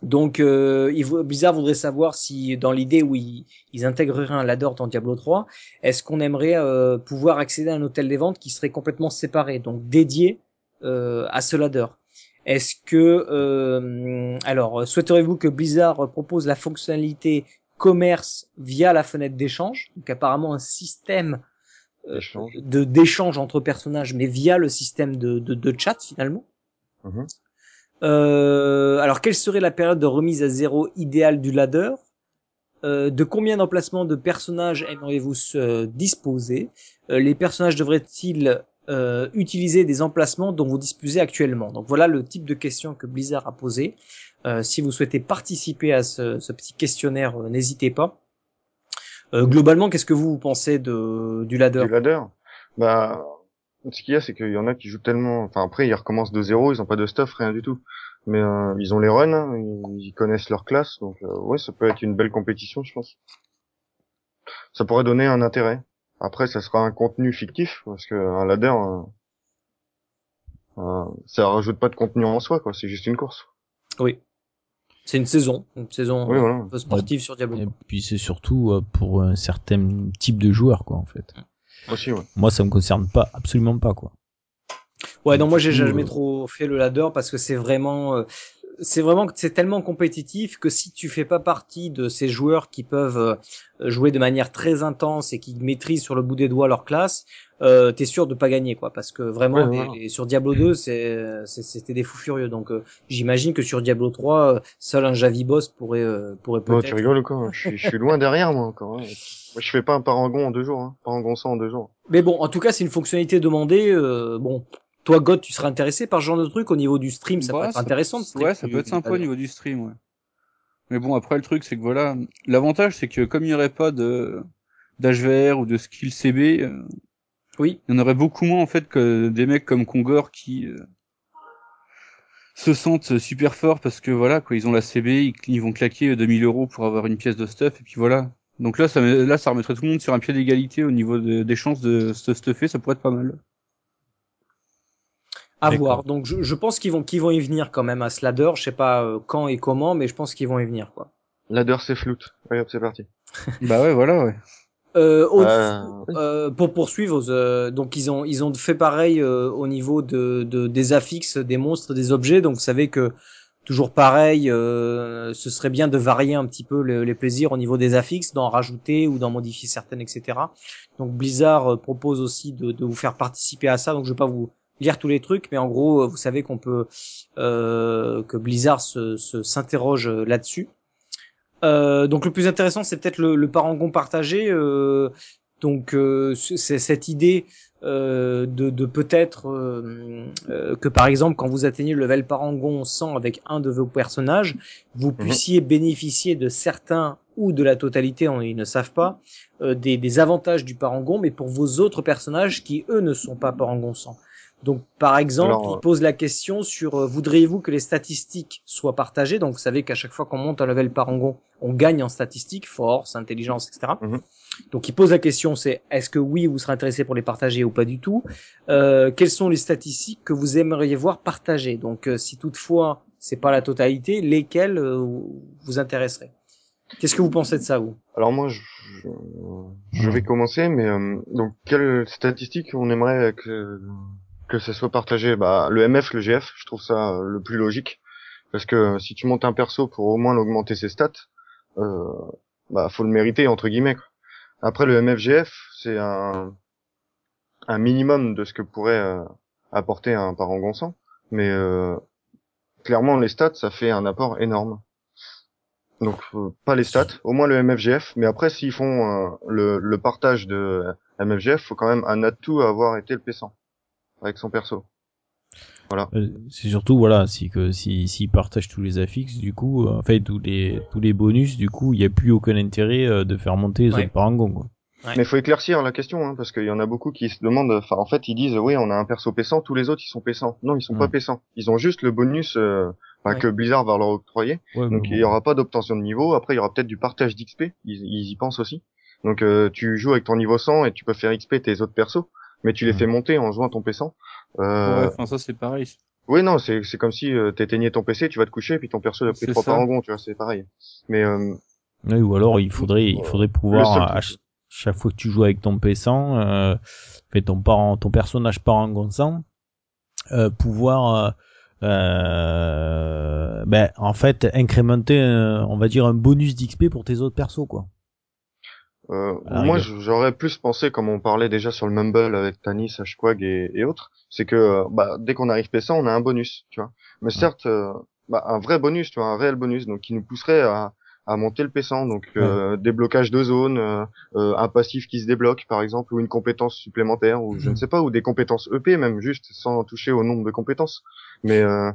Donc euh, il Blizzard voudrait savoir si dans l'idée où ils, ils intégreraient un ladder dans Diablo 3, est-ce qu'on aimerait euh, pouvoir accéder à un hôtel des ventes qui serait complètement séparé, donc dédié euh, à ce ladder? Est-ce que euh, alors souhaiteriez-vous que Blizzard propose la fonctionnalité commerce via la fenêtre d'échange, donc apparemment un système euh, de d'échange entre personnages, mais via le système de, de, de chat finalement.
Mhm.
Euh, alors, quelle serait la période de remise à zéro idéale du ladder? Euh, De combien d'emplacements de personnages aimeriez-vous se disposer? Euh, Les personnages devraient-ils utiliser des emplacements dont vous disposez actuellement? Donc voilà le type de question que Blizzard a posé. Si vous souhaitez participer à ce, petit questionnaire, n'hésitez pas. Globalement, qu'est-ce que vous, pensez de, du ladder?
Du ladder? Bah, ce qu'il y a, c'est qu'il y en a qui jouent tellement. Enfin, après, ils recommencent de zéro, ils ont pas de stuff, rien du tout. Mais euh, ils ont les runs, hein, ils connaissent leur classe, donc euh, ouais, ça peut être une belle compétition, je pense. Ça pourrait donner un intérêt. Après, ça sera un contenu fictif, parce que un ladder, euh, euh, ça rajoute pas de contenu en soi, quoi. C'est juste une course.
Oui. C'est une saison, une saison
Oui, voilà.
sportive sur Diablo.
Et puis c'est surtout euh, pour un certain type de joueur, quoi, en fait.
Aussi, ouais.
Moi, ça me concerne pas, absolument pas, quoi.
Ouais, non, moi j'ai jamais
euh,
trop fait le ladder parce que c'est vraiment, euh, c'est vraiment, c'est tellement compétitif que si tu fais pas partie de ces joueurs qui peuvent euh, jouer de manière très intense et qui maîtrisent sur le bout des doigts leur classe, euh, t'es sûr de pas gagner quoi, parce que vraiment
Ouais,
les-
voilà.
les- sur Diablo 2 c'est, c'est- c'était des fous furieux. Donc euh, j'imagine que sur Diablo 3, euh, seul un Javi boss pourrait, euh, pourrait
Oh,
peut-être.
tu rigoles quoi je suis, je suis loin derrière, moi, encore. hein. Moi, je fais pas un parangon en deux jours, hein. Parangon 100 en deux jours.
Mais bon, en tout cas, c'est une fonctionnalité demandée. euh, bon, toi, God, tu serais intéressé par ce genre de truc au niveau du stream, ça
Bah,
peut être intéressant.
Ouais, ça peut être sympa au niveau du stream, ouais. Mais bon, après, le truc, c'est que voilà, l'avantage, c'est que comme il n'y aurait pas de d'HVR ou de skill CB, euh,
Oui.
il y en aurait beaucoup moins, en fait, que des mecs comme Kongor qui euh, se sentent super forts parce que voilà, quoi, ils ont la CB, ils, ils vont claquer 2000 euros pour avoir une pièce de stuff, et puis voilà. Donc là, ça, là, ça remettrait tout le monde sur un pied d'égalité au niveau de- des chances de se stuffer, ça pourrait être pas mal.
À voir. Donc, je, je pense qu'ils vont, qu'ils vont y venir quand même à ce ladder. Je sais pas euh, quand et comment, mais je pense qu'ils vont y venir, quoi.
Ladder, c'est floute. Allez, hop, c'est parti.
bah ouais, voilà, ouais.
Euh, au-
Euh,
euh, pour poursuivre, euh, donc ils ont ils ont fait pareil euh, au niveau de, de des affixes, des monstres, des objets. Donc vous savez que toujours pareil, euh, ce serait bien de varier un petit peu le- les plaisirs au niveau des affixes, d'en rajouter ou d'en modifier certaines, etc. Donc Blizzard propose aussi de, de vous faire participer à ça. Donc je vais pas vous lire tous les trucs, mais en gros, euh, vous savez qu'on peut euh, que Blizzard se se- s'interroge euh, là-dessus. Euh, donc le plus intéressant, c'est peut-être le, le parangon partagé. euh, donc euh, c'est cette idée euh, de, de peut-être euh, euh, que par exemple quand vous atteignez le level parangon 100 avec un de vos personnages, vous puissiez bénéficier de certains ou de la totalité, on, ils ne savent pas, euh, des, des avantages du parangon, mais pour vos autres personnages qui eux ne sont pas parangon 100. Donc par exemple,
Alors,
il pose la question sur euh, voudriez-vous que les statistiques soient partagées? Donc vous savez qu'à chaque fois qu'on monte un level parangon, on gagne en statistiques, force, intelligence, etc.
Mhm.
Donc il pose la question, c'est est-ce que oui, vous serez intéressé pour les partager ou pas du tout? Euh, Quelles sont les statistiques que vous aimeriez voir partagées? Donc euh, si toutefois c'est pas la totalité, lesquelles euh, vous intéresseraient? Qu'est-ce que vous pensez de ça vous?
Alors moi, je, je, je vais commencer, mais euh, donc quelles statistiques on aimerait que que ça soit partagé Bah le MF, le GF, je trouve ça euh, le plus logique, parce que euh, si tu montes un perso pour au moins augmenter ses stats, euh, bah faut le mériter entre guillemets. Quoi. Après le MFGF, c'est un un minimum de ce que pourrait euh, apporter un parangon 100, mais euh, clairement les stats, ça fait un apport énorme. Donc euh, pas les stats, au moins le MFGF. Mais après, s'ils font euh, le, le partage de MFGF, faut quand même un atout à avoir été le P100 avec son perso.
Euh, c'est surtout voilà, si que si s'ils partagent tous les affixes, du coup, euh, en fait tous les tous les bonus, du coup, il y a plus aucun intérêt euh, de faire monter les
Ouais.
autres parangons. Quoi.
Ouais.
Mais faut éclaircir la question, hein, parce qu'il y en a beaucoup qui se demandent. Enfin, en fait, ils disent oui, on a un perso P100, tous les autres ils sont P100. Non, ils sont pas
Ouais.
P100. Ils ont juste le bonus euh, que Blizzard va leur octroyer.
Ouais,
Donc il y aura pas d'obtention de niveau. Après, il y aura peut-être du partage d'XP. Ils, ils y pensent aussi. Donc euh, tu joues avec ton niveau 100 et tu peux faire XP tes autres persos, mais tu les
Ouais.
fais monter en jouant ton P100. Euh,
Ouais, enfin, ça, c'est pareil.
Oui, non, c'est c'est comme si euh, t'éteignais ton PC, tu vas te coucher, puis ton perso a pris trois parangons, tu vois, c'est pareil. Mais euh,
Ouais, ou alors il faudrait il faudrait pouvoir
seul
à, chaque fois que tu joues avec ton P100 euh, fait ton parent ton personnage parangon 100 euh, pouvoir euh, euh, ben en fait incrémenter euh, on va dire un bonus d'XP pour tes autres persos quoi.
Euh,
la
moi, j'aurais plus pensé, comme on parlait déjà sur le Mumble avec Tanis, Ashquag et, et autres, c'est que euh, bah, dès qu'on arrive P100, on a un bonus, tu vois. Mais certes, euh, bah, un vrai bonus, tu vois, un réel bonus, donc qui nous pousserait à, à monter le P100. Donc euh, déblocage de zone, euh, euh, un passif qui se débloque par exemple, ou une compétence supplémentaire, ou je ne sais pas, ou des compétences EP même juste, sans toucher au nombre de compétences. Mais euh,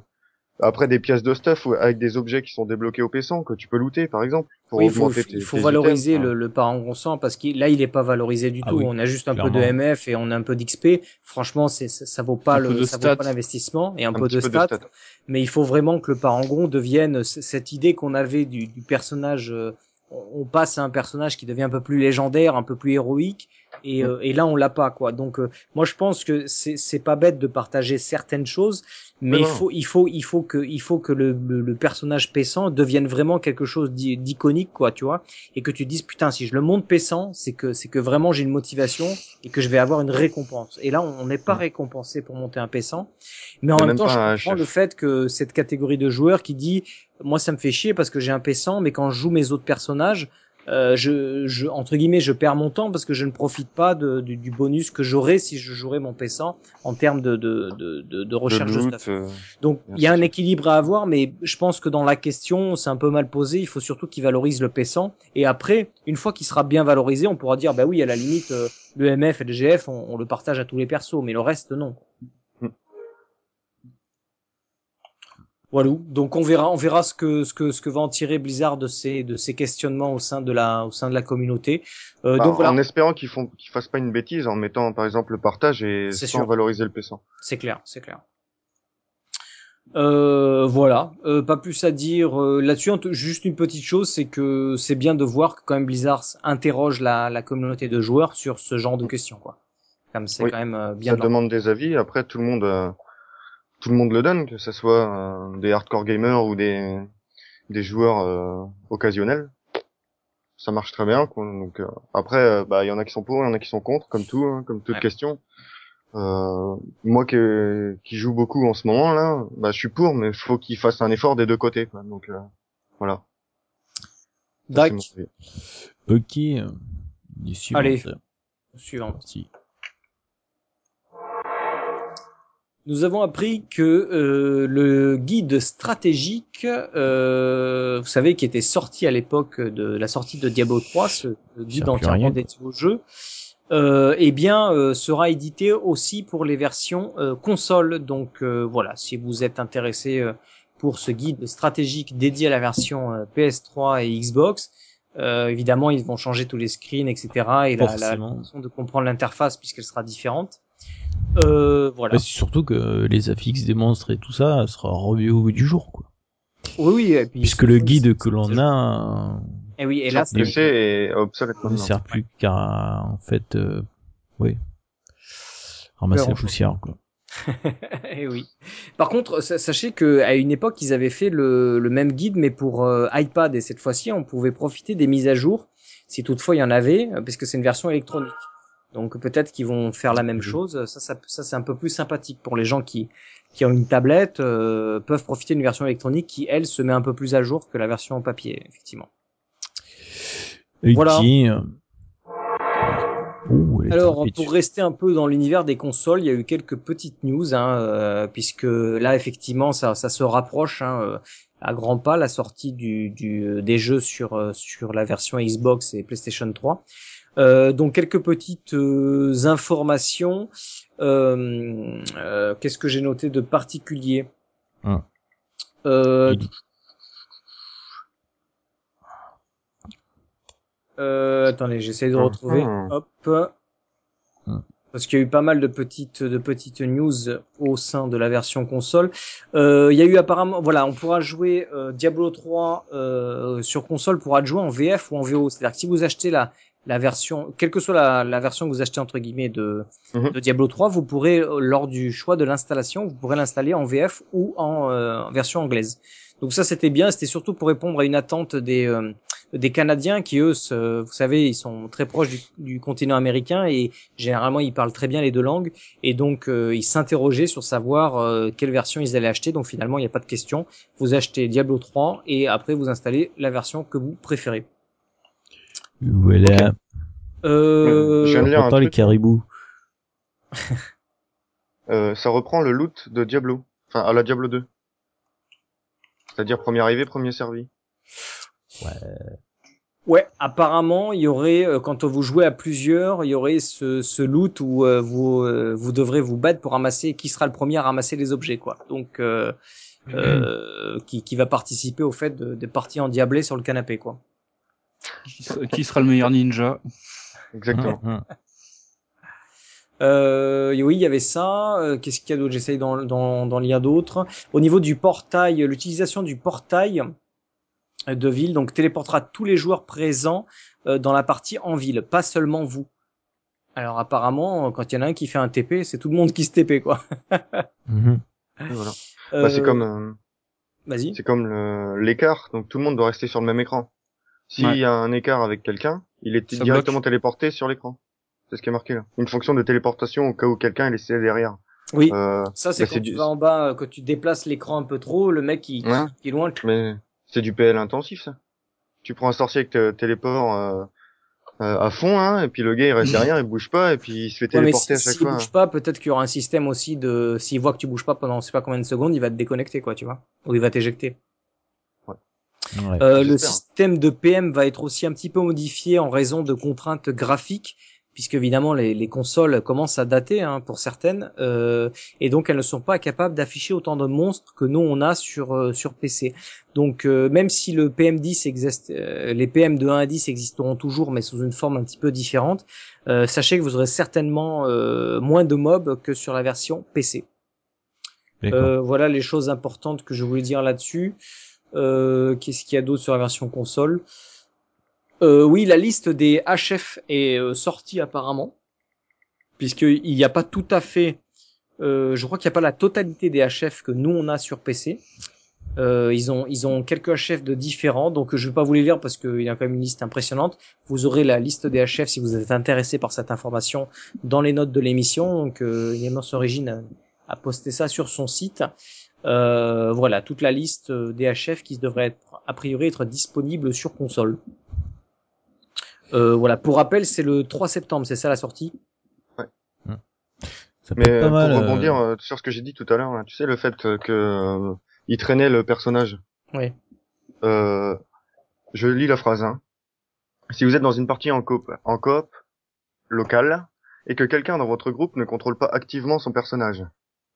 après des pièces de stuff ou- avec des objets qui sont débloqués au P100 que tu peux looter par exemple pour
Oui, il faut,
augmenter tes-
il faut
tes
valoriser
items.
le, le parangon 100 parce que là, il est pas valorisé du
Ah
tout.
oui,
on a juste un peu de MF et on a un peu d'XP. Franchement, c'est, ça, ça vaut pas
Un
le, ça vaut pas l'investissement et un,
Un
peu de
peu de
stats. Mais il faut vraiment que le parangon devienne cette idée qu'on avait du, du personnage. euh, on passe à un personnage qui devient un peu plus légendaire, un peu plus héroïque. Et,
Mm.
euh, et là, on l'a pas, quoi. Donc, euh, moi, je pense que c'est, pas bête de partager certaines choses, mais il faut, il faut, il faut que, il faut que le, le, le personnage paissant devienne vraiment quelque chose d'i- d'iconique, quoi, tu vois et que tu dises putain si je le monte paissant c'est que c'est que vraiment j'ai une motivation et que je vais avoir une récompense et là on n'est pas
Mm.
récompensé pour monter un paissant mais en même
même
temps je comprends
chef.
le fait que cette catégorie de joueurs qui dit moi ça me fait chier parce que j'ai un paissant mais quand je joue mes autres personnages euh, je, je entre guillemets je perds mon temps parce que je ne profite pas de, du, du bonus que j'aurais si je jouerais mon paissant en termes de de, de, de, recherche de,
loot, euh,
donc il y a un équilibre à avoir, mais je pense que dans la question, c'est un peu mal posé. Il faut surtout qu'il valorise le paissant. Et après, une fois qu'il sera bien valorisé, on pourra dire, bah oui, à la limite, euh, le MF et le GF, on, on le partage à tous les persos, mais le reste, non.
Mm.
Voilà. Donc on verra, on verra ce que ce que ce que va en tirer Blizzard de ces de ces questionnements au sein de la au sein de la communauté. Euh,
bah,
donc voilà,
En espérant qu'ils font qu'ils fassent pas une bêtise en mettant par exemple le partage et sans
sûr.
valoriser le P100.
c'est clair, c'est clair. Euh, voilà, Euh, pas plus à dire euh, là-dessus. Juste une petite chose, c'est que c'est bien de voir que quand même Blizzard interroge la, la communauté de joueurs sur ce genre de questions, quoi. Comme c'est
Oui.
quand même euh, bien.
Ça demande des avis. Après tout le monde euh, tout le monde le donne, que ce soit euh, des hardcore gamers ou des des joueurs euh, occasionnels. Ça marche très bien. Quoi. Donc euh, après, euh, bah il y en a qui sont pour, il y en a qui sont contre, comme tout, hein, comme toute
Ouais.
question. Euh, moi qui, qui joue beaucoup en ce moment là, bah je suis pour, mais il faut qu'il fasse un effort des deux côtés. Quoi. Donc euh, voilà.
Dac,
suivantes.
Allez. suivant.
Parti.
Nous avons appris que euh, le guide stratégique, euh, vous savez, qui était sorti à l'époque de la sortie de Diablo 3, ce guide entièrement dédié au jeu, euh, eh bien, euh, sera édité aussi pour les versions euh, console. Donc euh, voilà, si vous êtes intéressé euh, pour ce guide stratégique dédié à la version euh, PS3 et Xbox, euh, évidemment, ils vont changer tous les screens, etc. Et la, façon de comprendre l'interface puisqu'elle sera différente. Euh, voilà.
Bah, c'est surtout que les affixes des monstres et tout ça sera revu au bout du jour, quoi.
Oui, oui. Et puis,
Puisque le
c'est-
guide que
c'est-
l'on
c'est-
a
Et oui, et là,
PC est obsolète
ne sert plus qu'à, en fait, euh, oui, ramasser la poussière, quoi.
Eh oui. Par contre, sa- sachez que à une époque, ils avaient fait le, le même guide, mais pour euh, iPad, et cette fois-ci, on pouvait profiter des mises à jour, si toutefois il y en avait, euh, puisque c'est une version électronique. Donc peut-être qu'ils vont faire la même chose. Ça, ça, ça c'est un peu plus sympathique pour les gens qui qui ont une tablette, euh, peuvent profiter d'une version électronique qui, elle, se met un peu plus à jour que la version en papier, effectivement. Voilà.
Ok. euh, Ouh,
Alors, pour rester un peu dans l'univers des consoles, il y a eu quelques petites news, hein, euh, puisque là, effectivement, ça, ça se rapproche hein, euh, à grands pas la sortie du, du, euh, des jeux sur euh, sur la version Xbox et PlayStation 3. Euh, donc quelques petites euh, informations. Euh, euh, Qu'est-ce que j'ai noté de particulier
Ah.
Euh, Euh, attendez, j'essaie de
Hum,
retrouver.
hum.
Hop.
Hum.
Parce qu'il y a eu pas mal de petites de petites news au sein de la version console. Euh, il y a eu apparemment, voilà, on pourra jouer euh, Diablo 3 euh, sur console pourra être joué en VF ou en VO. C'est-à-dire que si vous achetez la la version, quelle que soit la, la version que vous achetez entre guillemets de,
Mhm.
de Diablo 3, vous pourrez euh, lors du choix de l'installation, vous pourrez l'installer en VF ou en, euh, en version anglaise. Donc ça c'était bien, c'était surtout pour répondre à une attente des euh, des Canadiens qui eux, se- vous savez, ils sont très proches du, du continent américain et généralement ils parlent très bien les deux langues et donc euh, ils s'interrogeaient sur savoir euh, quelle version ils allaient acheter. Donc finalement il n'y a pas de question, vous achetez Diablo 3 et après vous installez la version que vous préférez.
Voilà.
Euh,
Je viens de lire un
Pourtant, les
truc.
caribous.
Euh, ça reprend le loot de Diablo, enfin à la Diablo 2. C'est-à-dire premier arrivé, premier servi.
Ouais, apparemment, il y aurait, euh, quand vous jouez à plusieurs, il y aurait ce, ce loot où euh, vous, euh, vous devrez vous battre pour ramasser qui sera le premier à ramasser les objets, quoi. Donc, euh, euh, qui, qui va participer au fait de, de parties endiablées sur le canapé, quoi.
Qui, sera- qui sera le meilleur ninja
Exactement.
Hum, hum.
Euh, oui, il y avait ça. Euh, Qu'est-ce qu'il y a d'autre? J'essaye d'en, d'en, d'en lire d'autres. Au niveau du portail, l'utilisation du portail euh, de ville, donc téléportera tous les joueurs présents euh, dans la partie en ville, pas seulement vous. Alors apparemment, quand il y en a un qui fait un TP, c'est tout le monde qui se TP, quoi.
Mhm.
Voilà.
Euh,
Bah, c'est comme euh,
Vas-y.
c'est comme le- l'écart, donc tout le monde doit rester sur le même écran. S'il
Ouais.
y a un écart avec quelqu'un, il est
Ça
directement téléporté sur l'écran. C'est ce qui est marqué là. Une fonction de téléportation au cas où quelqu'un est laissé derrière.
Oui.
Euh,
Ça, c'est
bah,
quand tu
du-
vas en bas, euh, que tu déplaces l'écran un peu trop, le mec qui,
Ouais.
qui est loin.
mais c'est du PL intensif ça. Tu prends un sorcier avec te téléport euh, euh, à fond, hein, et puis le gars il reste derrière, il bouge pas, et puis il se fait
Ouais, mais
téléporter
si,
à chaque
s'il
fois.
bouge pas, peut-être qu'il y aura un système aussi de, s'il voit que tu bouges pas pendant je sais pas combien de secondes, il va te déconnecter, quoi, tu vois. Ou il va t'éjecter.
Ouais.
Euh, le système de PM va être aussi un petit peu modifié en raison de contraintes graphiques, puisque évidemment les, les consoles commencent à dater hein, pour certaines, euh, et donc elles ne sont pas capables d'afficher autant de monstres que nous on a sur euh, sur PC. Donc euh, même si le PM10 existe, euh, les PM de 1 à 10 existeront toujours, mais sous une forme un petit peu différente, euh, sachez que vous aurez certainement euh, moins de mobs que sur la version PC. Euh, voilà les choses importantes que je voulais dire là-dessus. Euh, Qu'est-ce qu'il y a d'autre sur la version console? Euh, Oui, la liste des HF est euh, sortie apparemment, puisqu'il n'y a pas tout à fait, euh, je crois qu'il n'y a pas la totalité des HF que nous on a sur PC. Euh, ils ont ils ont quelques HF de différents, donc je vais pas vous les lire parce qu'il y a quand même une liste impressionnante. Vous aurez la liste des HF si vous êtes intéressé par cette information dans les notes de l'émission. Donc euh, Gamers Origin a, a posté ça sur son site. Euh, voilà, toute la liste euh, des HF qui devrait être, a priori être disponible sur console. Euh, voilà, pour rappel, c'est le 3 septembre, c'est ça la sortie?
Ça peut
Mais
être pas
pour
mal. euh,
rebondir euh, sur ce que j'ai dit tout à l'heure, hein, tu sais le fait euh, que euh, il traînait le personnage.
Oui.
Euh, je lis la phrase. Hein. Si vous êtes dans une partie en coop, en coop locale et que quelqu'un dans votre groupe ne contrôle pas activement son personnage,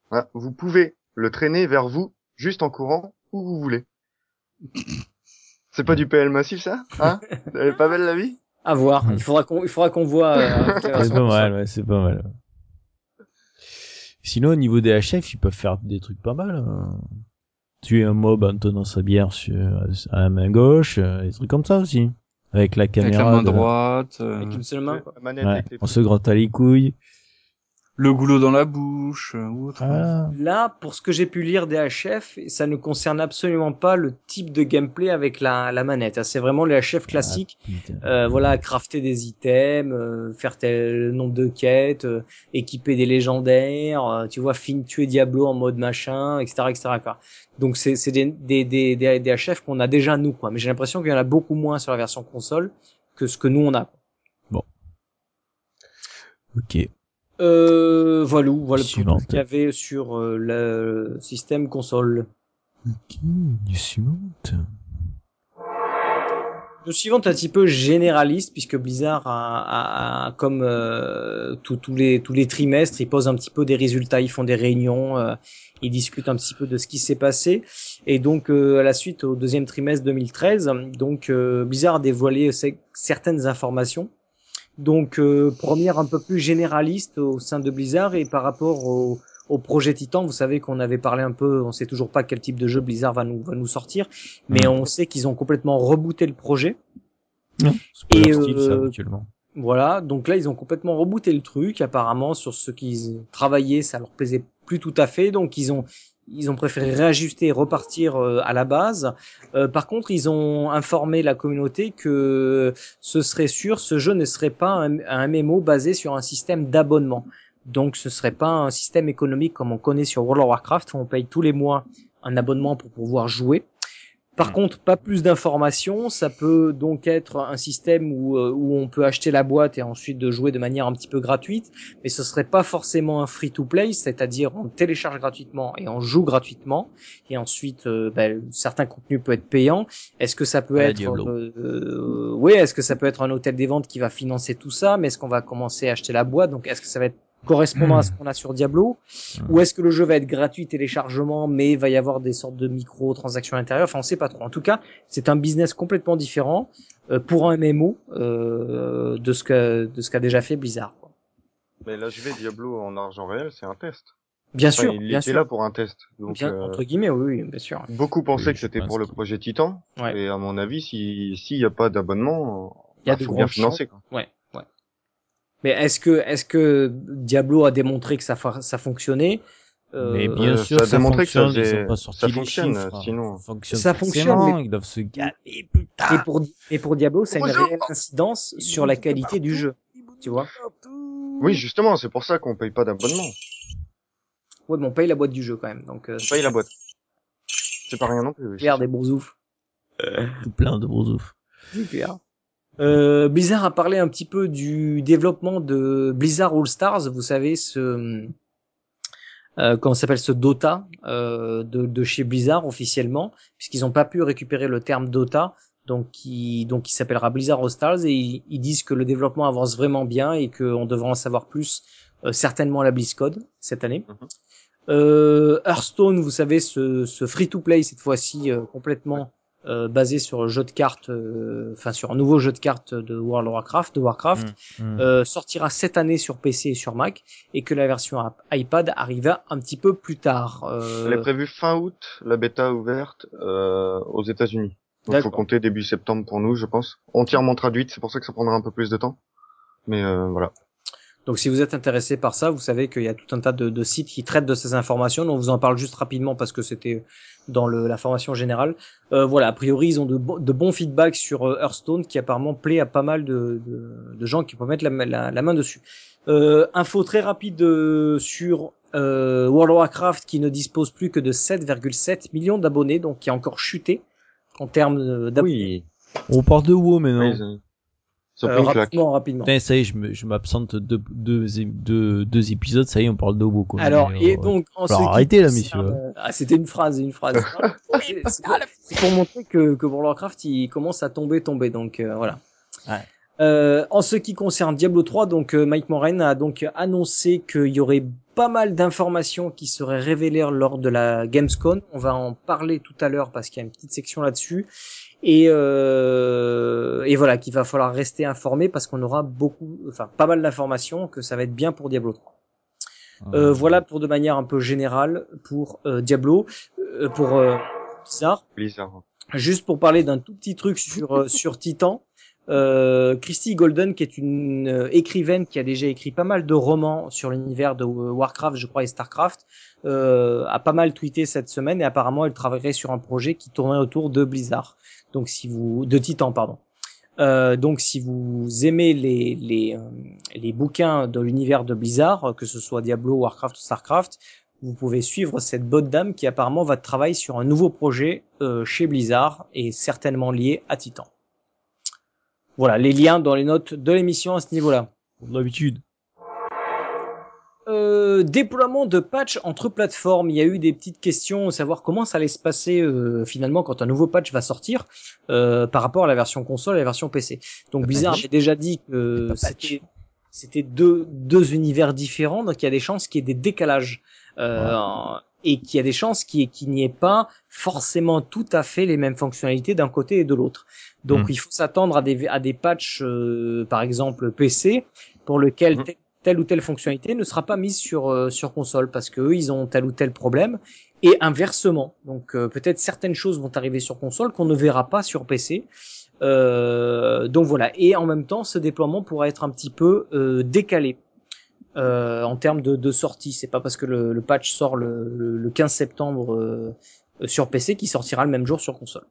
hein, vous pouvez le traîner vers vous juste en courant où vous voulez. C'est pas du PL massif ça? Hein? Elle est pas belle la vie?
À voir.
Hmm.
Il faudra qu'on, il faudra qu'on voit. euh, avec
C'est pas mal, ouais, c'est pas mal. Sinon, au niveau des HF, ils peuvent faire des trucs pas mal. hein. Tuer un mob en tenant sa bière sur, à la main gauche, euh, des trucs comme ça aussi. Avec la
avec
caméra.
la main
de
droite, euh,
Avec une seule main. quoi.
Ouais,
avec
on se gratte à les couilles.
Le goulot dans la bouche euh, ou autre.
Voilà.
Là, pour ce que j'ai pu lire des HF, ça ne concerne absolument pas le type de gameplay avec la, la manette. hein. C'est vraiment les HF classiques.
Putain.
Euh, voilà, crafter des items, euh, faire tel nombre de quêtes, euh, équiper des légendaires, euh, tu vois, fin tuer Diablo en mode machin, etc., etc. Quoi. Donc c'est c'est des, des, des, des, des HF qu'on a déjà nous, quoi. Mais j'ai l'impression qu'il y en a beaucoup moins sur la version console que ce que nous on a.
Ok.
Euh, voilà, voilà ce qu'il y avait sur euh, le système console.
Ok, du suivante.
Le suivant est un petit peu généraliste puisque Blizzard a, a- a- comme euh, tous tous les tous les trimestres, ils posent un petit peu des résultats, ils font des réunions, euh, ils discutent un petit peu de ce qui s'est passé et donc euh, à la suite au deuxième trimestre 2013, donc euh, Blizzard a dévoilé ce- certaines informations. Donc euh, première un peu plus généraliste au sein de Blizzard et par rapport au au projet Titan, vous savez qu'on avait parlé un peu, on sait toujours pas quel type de jeu Blizzard va nous va nous sortir, mais
Mm.
on sait qu'ils ont complètement rebooté le projet.
Pas
Et,
leur style, ça,
euh,
habituellement.
Voilà, donc là ils ont complètement rebooté le truc. Apparemment sur ce qu'ils travaillaient, ça leur plaisait plus tout à fait, donc ils ont ils ont préféré réajuster et repartir euh, à la base. Euh, par contre, ils ont informé la communauté que ce serait sûr, ce jeu ne serait pas un, un MMO basé sur un système d'abonnement. Donc ce serait pas un système économique comme on connaît sur World of Warcraft où on paye tous les mois un abonnement pour pouvoir jouer. Par
Mm.
contre, pas plus d'informations. Ça peut donc être un système où, euh, où on peut acheter la boîte et ensuite de jouer de manière un petit peu gratuite, mais ce serait pas forcément un free-to-play, c'est-à-dire on télécharge gratuitement et on joue gratuitement, et ensuite euh, ben, certains contenus peuvent être payants. Est-ce que ça peut être, euh, euh, oui, est-ce que ça peut être un hôtel des ventes qui va financer tout ça, mais est-ce qu'on va commencer à acheter la boîte? Donc est-ce que ça va être correspondant à ce qu'on a sur Diablo ou est-ce que le jeu va être gratuit téléchargement mais va y avoir des sortes de micro-transactions à l'intérieur enfin on sait pas trop en tout cas c'est un business complètement différent euh, pour un MMO euh, de ce que de ce qu'a déjà fait Blizzard quoi.
Mais là, je vais Diablo en argent réel, c'est un test.
bien
Enfin,
sûr
il
bien
était
sûr
là pour un test. Donc,
Bien-
euh,
entre guillemets oui, oui bien sûr
beaucoup pensaient
Oui,
que c'était pour le projet Titan.
Ouais.
Et à mon avis, si s'il n'y a pas d'abonnement,
Il y a
bah,
de
faut bien financer. Quoi.
ouais mais est-ce que est-ce que Diablo a démontré que ça ça fonctionnait? Euh,
Mais bien
euh,
sûr,
ça a
ça
démontré que ça
fonctionne, ils
faisait-
ont pas sorti
ça fonctionne,
chiffres.
sinon.
Ça fonctionne
Ça fonctionne, mais-
ils doivent se gaver,
Et pour et pour Diablo, ça a une réelle incidence sur la qualité du jeu. Tu vois
Oui, justement, c'est pour ça qu'on paye pas d'abonnement.
Ouais, mais on paye la boîte du jeu quand même. Donc, euh,
On paye la boîte. C'est pas rien non plus. oui.
Pierre des boursoufs.
Tout plein de ouf.
Super. Euh, Blizzard a parlé un petit peu du développement de Blizzard All Stars. Vous savez ce euh, comment s'appelle ce Dota euh, de, de chez Blizzard officiellement, puisqu'ils n'ont pas pu récupérer le terme Dota, donc qui donc il s'appellera Blizzard All Stars et ils, ils disent que le développement avance vraiment bien et qu'on devrait en savoir plus euh, certainement à la BlizzCon cette année.
Mhm.
Euh, Hearthstone, vous savez, ce, ce free-to-play cette fois-ci euh, complètement euh, basé sur le jeu de cartes, euh, enfin sur un nouveau jeu de cartes de World of Warcraft, de Warcraft,
Mm.
euh, sortira cette année sur PC et sur Mac, et que la version iPad arrivera un petit peu plus tard. Euh,
Elle est prévue fin août, la bêta ouverte euh, aux États-Unis. Donc faut compter début septembre pour nous, je pense. Entièrement traduite, c'est pour ça que ça prendra un peu plus de temps. Mais euh, voilà.
Donc si vous êtes intéressé par ça, vous savez qu'il y a tout un tas de, de sites qui traitent de ces informations. On vous en parle juste rapidement parce que c'était dans le, la formation générale. Euh, voilà, a priori ils ont de, bo- de bons feedbacks sur euh, Hearthstone qui apparemment plaît à pas mal de, de, de gens qui peuvent mettre la, la, la main dessus. Euh, info très rapide euh, sur euh, World of Warcraft qui ne dispose plus que de 7,7 millions d'abonnés, donc qui a encore chuté en termes euh, d'abonnés.
Oui.
On parle de WoW maintenant.
Oui,
Euh, rapidement, rapidement.
Putain, ça y est, je m'absente deux, deux, deux, deux épisodes, ça y est, on parle de WoW. quoi.
Alors,
Mais,
et
euh,
donc, en
falloir
ce qui
arrêter, là,
concerne-
messieurs.
Ah, c'était une phrase, une phrase. C'est- pour- montrer que, que World of Warcraft, il commence à tomber, tomber. Donc, euh, voilà.
Ouais.
Euh, en ce qui concerne Diablo 3, donc euh, Mike Moran a donc annoncé qu'il y aurait pas mal d'informations qui seraient révélées lors de la Gamescom. On va en parler tout à l'heure parce qu'il y a une petite section là-dessus. Et, euh, et voilà, qu'il va falloir rester informé parce qu'on aura beaucoup, enfin pas mal d'informations, que ça va être bien pour Diablo 3. Euh, voilà pour de manière un peu générale pour euh, Diablo, euh, pour euh, Blizzard.
Blizzard.
Juste pour parler d'un tout petit truc sur euh, sur Titan, euh, Christy Golden, qui est une euh, écrivaine qui a déjà écrit pas mal de romans sur l'univers de euh, Warcraft, je crois, et Starcraft, euh, a pas mal tweeté cette semaine et apparemment elle travaillerait sur un projet qui tournerait autour de Blizzard. Donc si vous de Titan, pardon. Euh, donc si vous aimez les les, euh, les bouquins de l'univers de Blizzard, que ce soit Diablo, Warcraft ou Starcraft, vous pouvez suivre cette bonne dame qui apparemment va travailler sur un nouveau projet euh, chez Blizzard et certainement lié à Titan. Voilà, les liens dans les notes de l'émission à ce niveau-là.
Comme d'habitude.
Euh, déploiement de patch entre plateformes. Il y a eu des petites questions, savoir comment ça allait se passer euh, finalement quand un nouveau patch va sortir euh, par rapport à la version console et la version PC. Donc
Le patch.
avait déjà dit que c'était deux deux univers différents, donc il y a des chances qu'il y ait des décalages euh, et qu'il y a des chances qu'il n'y ait pas forcément tout à fait les mêmes fonctionnalités d'un côté et de l'autre. Donc
Mm.
il faut s'attendre à des à des patchs euh, par exemple PC pour lequel tel- telle ou telle fonctionnalité ne sera pas mise sur euh, sur console parce que eux ils ont tel ou tel problème et inversement. Donc euh, peut-être certaines choses vont arriver sur console qu'on ne verra pas sur PC. Euh, donc voilà. Et en même temps, ce déploiement pourra être un petit peu euh, décalé euh, en termes de, de sortie. C'est pas parce que le, le patch sort le, le, le 15 septembre euh, sur PC qu'il sortira le même jour sur console.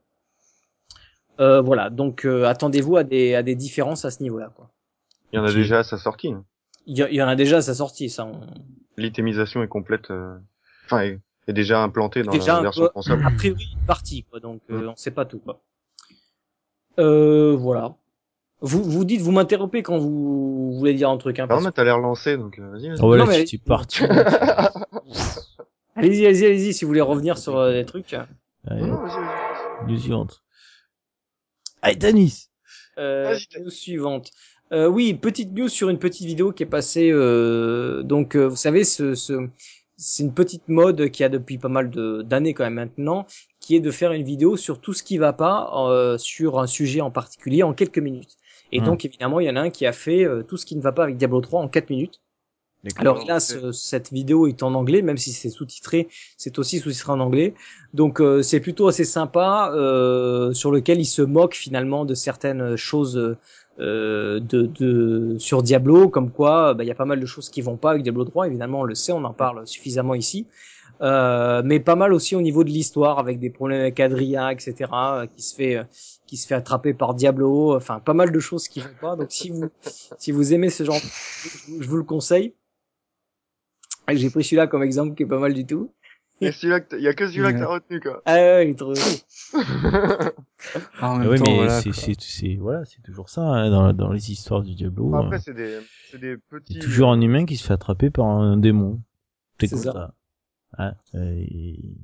Euh, voilà. Donc euh, attendez-vous à des à des différences à ce niveau-là. Quoi.
Il y en a déjà à sa sortie. hein.
Il y, en a déjà à sa sortie. Ça. on-
L'itémisation est complète. euh, Enfin, est, est déjà implanté dans
Déjà
la version console.
a priori partie quoi donc euh,
Mm.
on sait pas tout quoi euh, voilà vous vous dites vous m'interrompez quand vous voulez dire un truc hein,
Non,
parce
mais t'as l'air lancé, donc vas-y. vas-y.
Oh, voilà,
Non, mais-
tu parti.
allez-y allez-y allez-y si vous voulez revenir sur euh, les trucs
Allez,
Non, vas-y.
Allez, Tanis.
euh, suivante euh, oui petite news sur une petite vidéo qui est passée euh, donc euh, vous savez ce, ce c'est une petite mode qui a depuis pas mal de- d'années quand même maintenant qui est de faire une vidéo sur tout ce qui va pas euh, sur un sujet en particulier en quelques minutes et
Hmm.
donc évidemment il y en a un qui a fait tout ce qui ne va pas avec Diablo 3 en 4 minutes Alors euh, cette vidéo est en anglais, même si c'est sous-titré, c'est aussi sous-titré en anglais. Donc euh, c'est plutôt assez sympa, euh, sur lequel il se moque finalement de certaines choses euh, de, de sur Diablo, comme quoi bah, il y a pas mal de choses qui vont pas avec Diablo 3. Évidemment, on le sait, on en parle suffisamment ici. Euh, mais pas mal aussi au niveau de l'histoire, avec des problèmes avec Adria, etc., qui se fait qui se fait attraper par Diablo. Enfin, pas mal de choses qui vont pas. Donc si vous si vous aimez ce genre, je vous le conseille. Ah, J'ai pris celui-là comme exemple qui est pas mal du tout.
Et celui-là, que t'as- il y a que celui-là que
Ouais.
t'as retenu, quoi.
Ah ouais, il est trop...
Ah, en
Ah
même
ouais,
temps,
mais
voilà,
c'est,
quoi.
c'est, c'est, voilà, c'est toujours ça, hein, dans, dans les histoires du Diablo.
Après,
euh,
c'est des, c'est des petits.
toujours un humain qui se fait attraper par un démon. C'est
C'est
comme
ça.
ça. Ah, euh, et-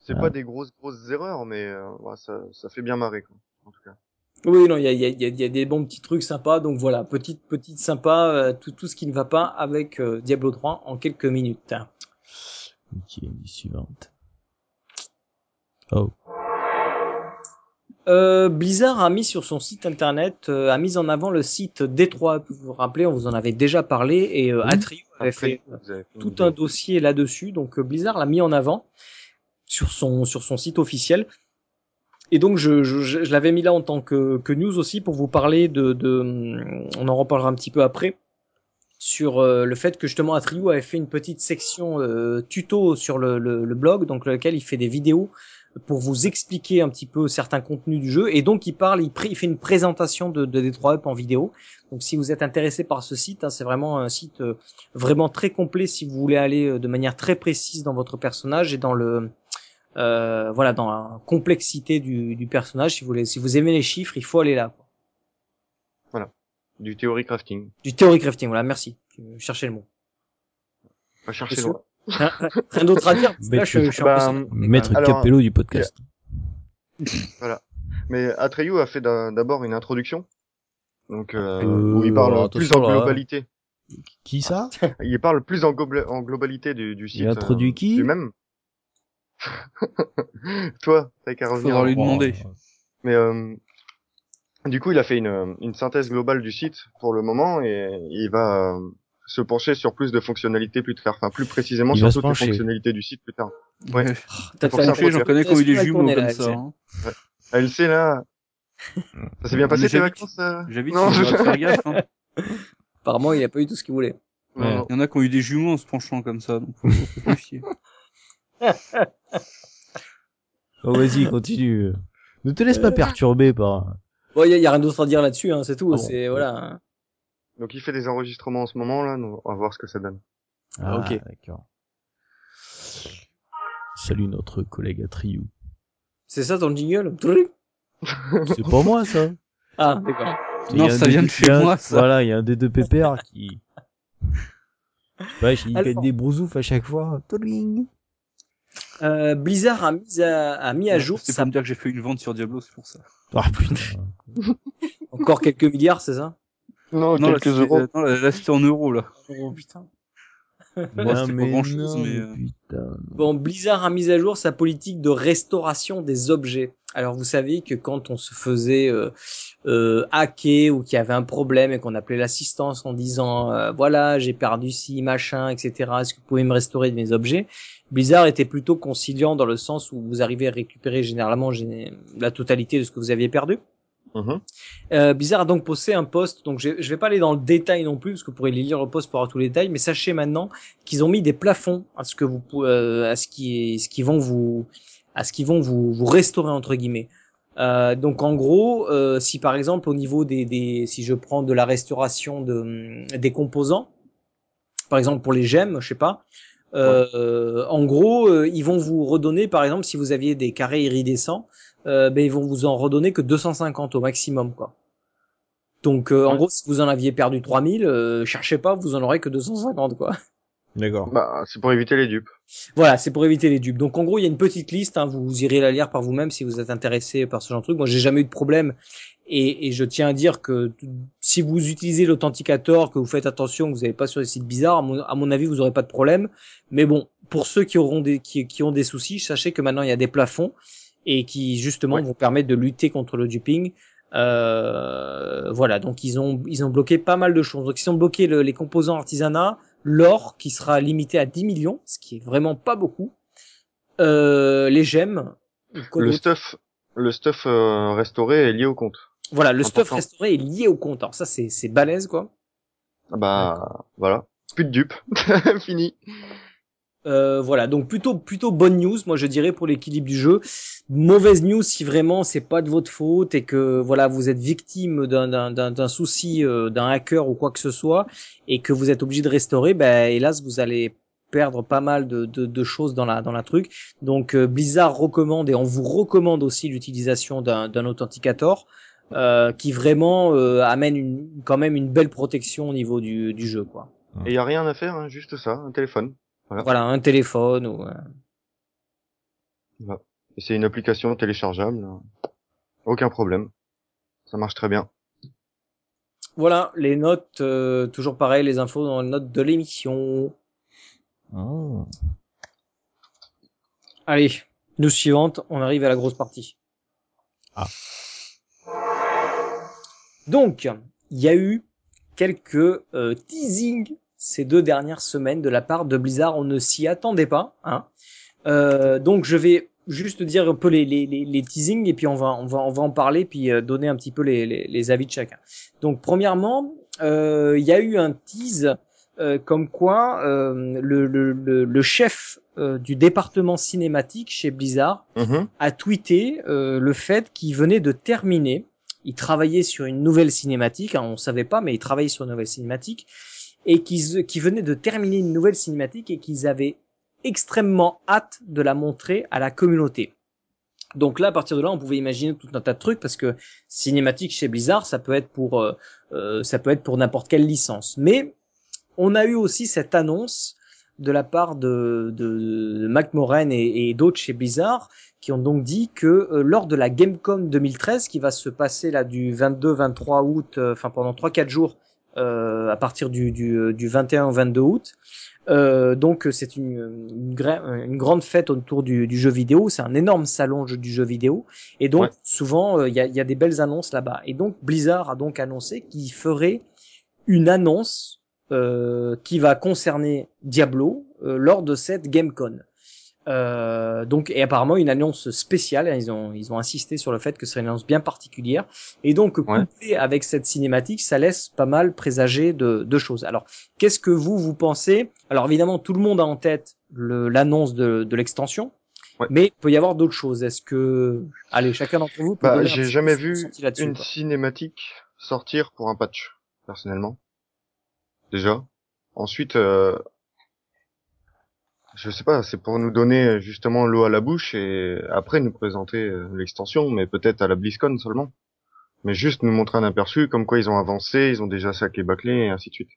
C'est
Ah.
pas des grosses grosses erreurs, mais euh, ouais, ça, ça fait bien marrer, quoi. En tout cas.
Oui, non, il y a, il y, a, il y a- il y a des bons petits trucs sympas. Donc voilà, petite petite sympa, euh, tout, tout ce qui ne va pas avec euh, Diablo 3 en quelques minutes.
Ok, suivante. Oh.
Euh, Blizzard a mis sur son site internet, euh, a mis en avant le site D3. Vous vous rappelez, on vous en avait déjà parlé et euh,
Oui.
Atrium avait
Après,
fait
fait une
tout un dossier là-dessus. Donc euh, Blizzard l'a mis en avant sur son sur son site officiel. Et donc je, je, je- l'avais mis là en tant que, que news aussi pour vous parler de, de on en reparlera un petit peu après sur euh, le fait que justement Atriou avait fait une petite section euh, tuto sur le, le, le blog donc lequel il fait des vidéos pour vous expliquer un petit peu certains contenus du jeu. Et donc il parle il fait une présentation de, de D3 Up en vidéo. Donc si vous êtes intéressé par ce site hein, c'est vraiment un site euh, vraiment très complet si vous voulez aller euh, de manière très précise dans votre personnage et dans le euh, voilà dans la complexité du, du personnage si vous voulez si vous aimez les chiffres il faut aller là quoi.
Du theory crafting.
du theory crafting voilà merci je cherchais le mot
Pas chercher
sûr.
loin.
rien, d'autre à dire là je, je suis
Bah.
Maître
Alors,
Capello du podcast.
Mais Atreyu a fait d'a- d'abord une introduction. Donc, euh,
Euh,
où il parle
alors,
plus en
là.
globalité.
Qui ça?
Il parle plus en, globalité du, du site.
Il a introduit
euh,
qui?
Du même. Toi, t'as qu'à revenir.
Faudra lui demander.
Mais euh, du coup, il a fait une, une synthèse globale du site pour le moment et il va euh, se pencher sur plus de fonctionnalités plus tard, enfin plus précisément
Il
sur toutes les fonctionnalités du site plus tard. Ouais.
T'as fait
J'en connais qui ont eu des
Laisse-moi
jumeaux
tourner,
comme
là,
ça.
Elle sait là. Ça s'est bien passé tes vacances euh
J'habite
Non, je-
faire gaffe. Hein.
apparemment il a pas eu tout ce qu'il voulait
Ouais.
Il y en a qui ont eu des jumeaux en se penchant comme ça, donc faut, faut se méfier.
Oh, vas-y, continue. Ne te laisse pas perturber par...
bon il y a, y a rien d'autre à dire là-dessus hein, c'est tout
Ah bon.
c'est voilà hein.
Donc il fait des enregistrements en ce moment là, on va voir ce que ça donne.
Ah,
ok.
d'accord. Salut notre collègue Atriou.
c'est ça ton jingle?
C'est pas moi, ça.
ah d'accord
Il
Non, ça vient de chez
il
moi, ça.
Voilà, il y a un des deux pépères qui... Ouais, il
Alors.
gagne des brousoufs à chaque fois. Toling.
Euh, Blizzard a mis à, a mis à jour
C'est pour me dire que j'ai fait une vente sur Diablo, c'est pour ça.
Ah putain.
encore quelques milliards c'est ça?
Non,
Non, là,
quelques
c'était-
euros.
non, là, là, c'était en euros, là.
oh putain
Non, non,
mais, euh,
putain.
Bon, Blizzard a mis à jour sa politique de restauration des objets. Alors vous savez que quand on se faisait euh, euh, hacker ou qu'il y avait un problème et qu'on appelait l'assistance en disant euh, voilà j'ai perdu ci machin etc est-ce que vous pouvez me restaurer mes objets? Blizzard était plutôt conciliant dans le sens où vous arrivez à récupérer généralement gé- la totalité de ce que vous aviez perdu.
Mhm.
Euh, Blizzard a donc posté un post, donc je, je vais pas aller dans le détail non plus parce que vous pourrez les lire le post pour avoir tous les détails, mais sachez maintenant qu'ils ont mis des plafonds à ce que vous euh, à ce qui ce qui vont vous à ce qu'ils vont vous vous restaurer entre guillemets. Euh, donc en gros, euh, si par exemple au niveau des, des si je prends de la restauration de des composants, par exemple pour les gemmes, je sais pas, Euh, En gros, euh, ils vont vous redonner, par exemple, si vous aviez des carrés iridescents, euh, ben ils vont vous en redonner que 250 au maximum, quoi. Donc, euh, en gros, si vous en aviez perdu 3000, euh, cherchez pas, vous en aurez que 250, quoi.
D'accord.
Bah, c'est pour éviter les dupes.
Voilà, c'est pour éviter les dupes. Donc en gros, il y a une petite liste, hein, vous irez la lire par vous-même si vous êtes intéressé par ce genre de truc. Moi, j'ai jamais eu de problème et, et je tiens à dire que si vous utilisez l'authenticator, que vous faites attention, que vous n'allez pas sur des sites bizarres, à mon, à mon avis, vous aurez pas de problème. Mais bon, pour ceux qui auront des qui, qui ont des soucis, sachez que maintenant il y a des plafonds et qui justement
Ouais.
vont permettre de lutter contre le duping. Euh, voilà, donc ils ont ils ont bloqué pas mal de choses. Donc ils ont bloqué le- les composants artisanat, l'or qui sera limité à 10 millions, ce qui est vraiment pas beaucoup. Euh, les gemmes.
Le stuff, le stuff euh, restauré est lié au compte.
Voilà, le stuff restauré est lié au compte. Alors ça c'est c'est balèze quoi.
Ah Bah, voilà. Plus de dupes. Fini.
Euh, voilà, donc plutôt plutôt bonne news, moi je dirais pour l'équilibre du jeu. Mauvaise news si vraiment c'est pas de votre faute et que voilà vous êtes victime d'un souci euh, d'un hacker ou quoi que ce soit et que vous êtes obligé de restaurer, ben hélas vous allez perdre pas mal de, de, de choses dans la dans la truc. Donc euh, Blizzard recommande et on vous recommande aussi l'utilisation d'un authenticator euh, qui vraiment amène une, quand même une belle protection au niveau du, du jeu quoi.
Et y a rien à faire, hein, juste ça, un téléphone.
Voilà, un téléphone ou euh,
c'est une application téléchargeable. Aucun problème. Ça marche très bien.
Voilà, les notes, euh, toujours pareil, les infos dans les notes de l'émission.
Oh.
Allez, news suivante, on arrive à la grosse partie.
Ah.
Donc, il y a eu quelques euh, teasings ces deux dernières semaines de la part de Blizzard. On ne s'y attendait pas. Hein. Euh, donc, je vais juste dire un peu les, les, les, les teasings et puis on va on va on va en parler puis euh, donner un petit peu les, les, les avis de chacun. Donc, premièrement, euh, il y a eu un tease euh, comme quoi euh, le, le, le, le chef euh, du département cinématique chez Blizzard
Mhm.
a tweeté euh, le fait qu'il venait de terminer. Il travaillait sur une nouvelle cinématique, hein, on savait pas, mais il travaillait sur une nouvelle cinématique et qu'ils qui venait de terminer une nouvelle cinématique et qu'ils avaient extrêmement hâte de la montrer à la communauté. Donc là, à partir de là, on pouvait imaginer tout un tas de trucs parce que cinématique chez Blizzard, ça peut être pour euh, euh, ça peut être pour n'importe quelle licence. Mais on a eu aussi cette annonce de la part de, de, de Mac Moran et, d'autres chez Blizzard qui ont donc dit que euh, lors de la Gamecom 2013 qui va se passer là du 22-23 août, euh, enfin pendant 3-4 jours à partir du, du, euh, du 21 au 22 août, euh, donc c'est une, une, gra- une grande fête autour du, du jeu vidéo, c'est un énorme salon du jeu vidéo et donc
Ouais.
souvent euh, il y, a, il y a des belles annonces là-bas et donc Blizzard a donc annoncé qu'il ferait une annonce euh, qui va concerner Diablo euh, lors de cette GameCon. Euh, donc et apparemment une annonce spéciale. hein, Ils ont ils ont insisté sur le fait que ce serait une annonce bien particulière. Et donc
Ouais.
couplé avec cette cinématique, ça laisse pas mal présager de, de choses. Alors qu'est-ce que vous vous pensez? Alors évidemment tout le monde a en tête l'annonce de, de l'extension.
Ouais.
Mais il peut y avoir d'autres choses. Est-ce que, allez, chacun d'entre vous peut
Bah, j'ai jamais vu une
quoi.
cinématique sortir pour un patch, personnellement. Déjà. Ensuite, euh, je sais pas, c'est pour nous donner justement l'eau à la bouche et après nous présenter euh, l'extension, mais peut-être à la BlizzCon seulement. Mais juste nous montrer un aperçu, comme quoi ils ont avancé, ils ont déjà saqué bâclé et ainsi de suite.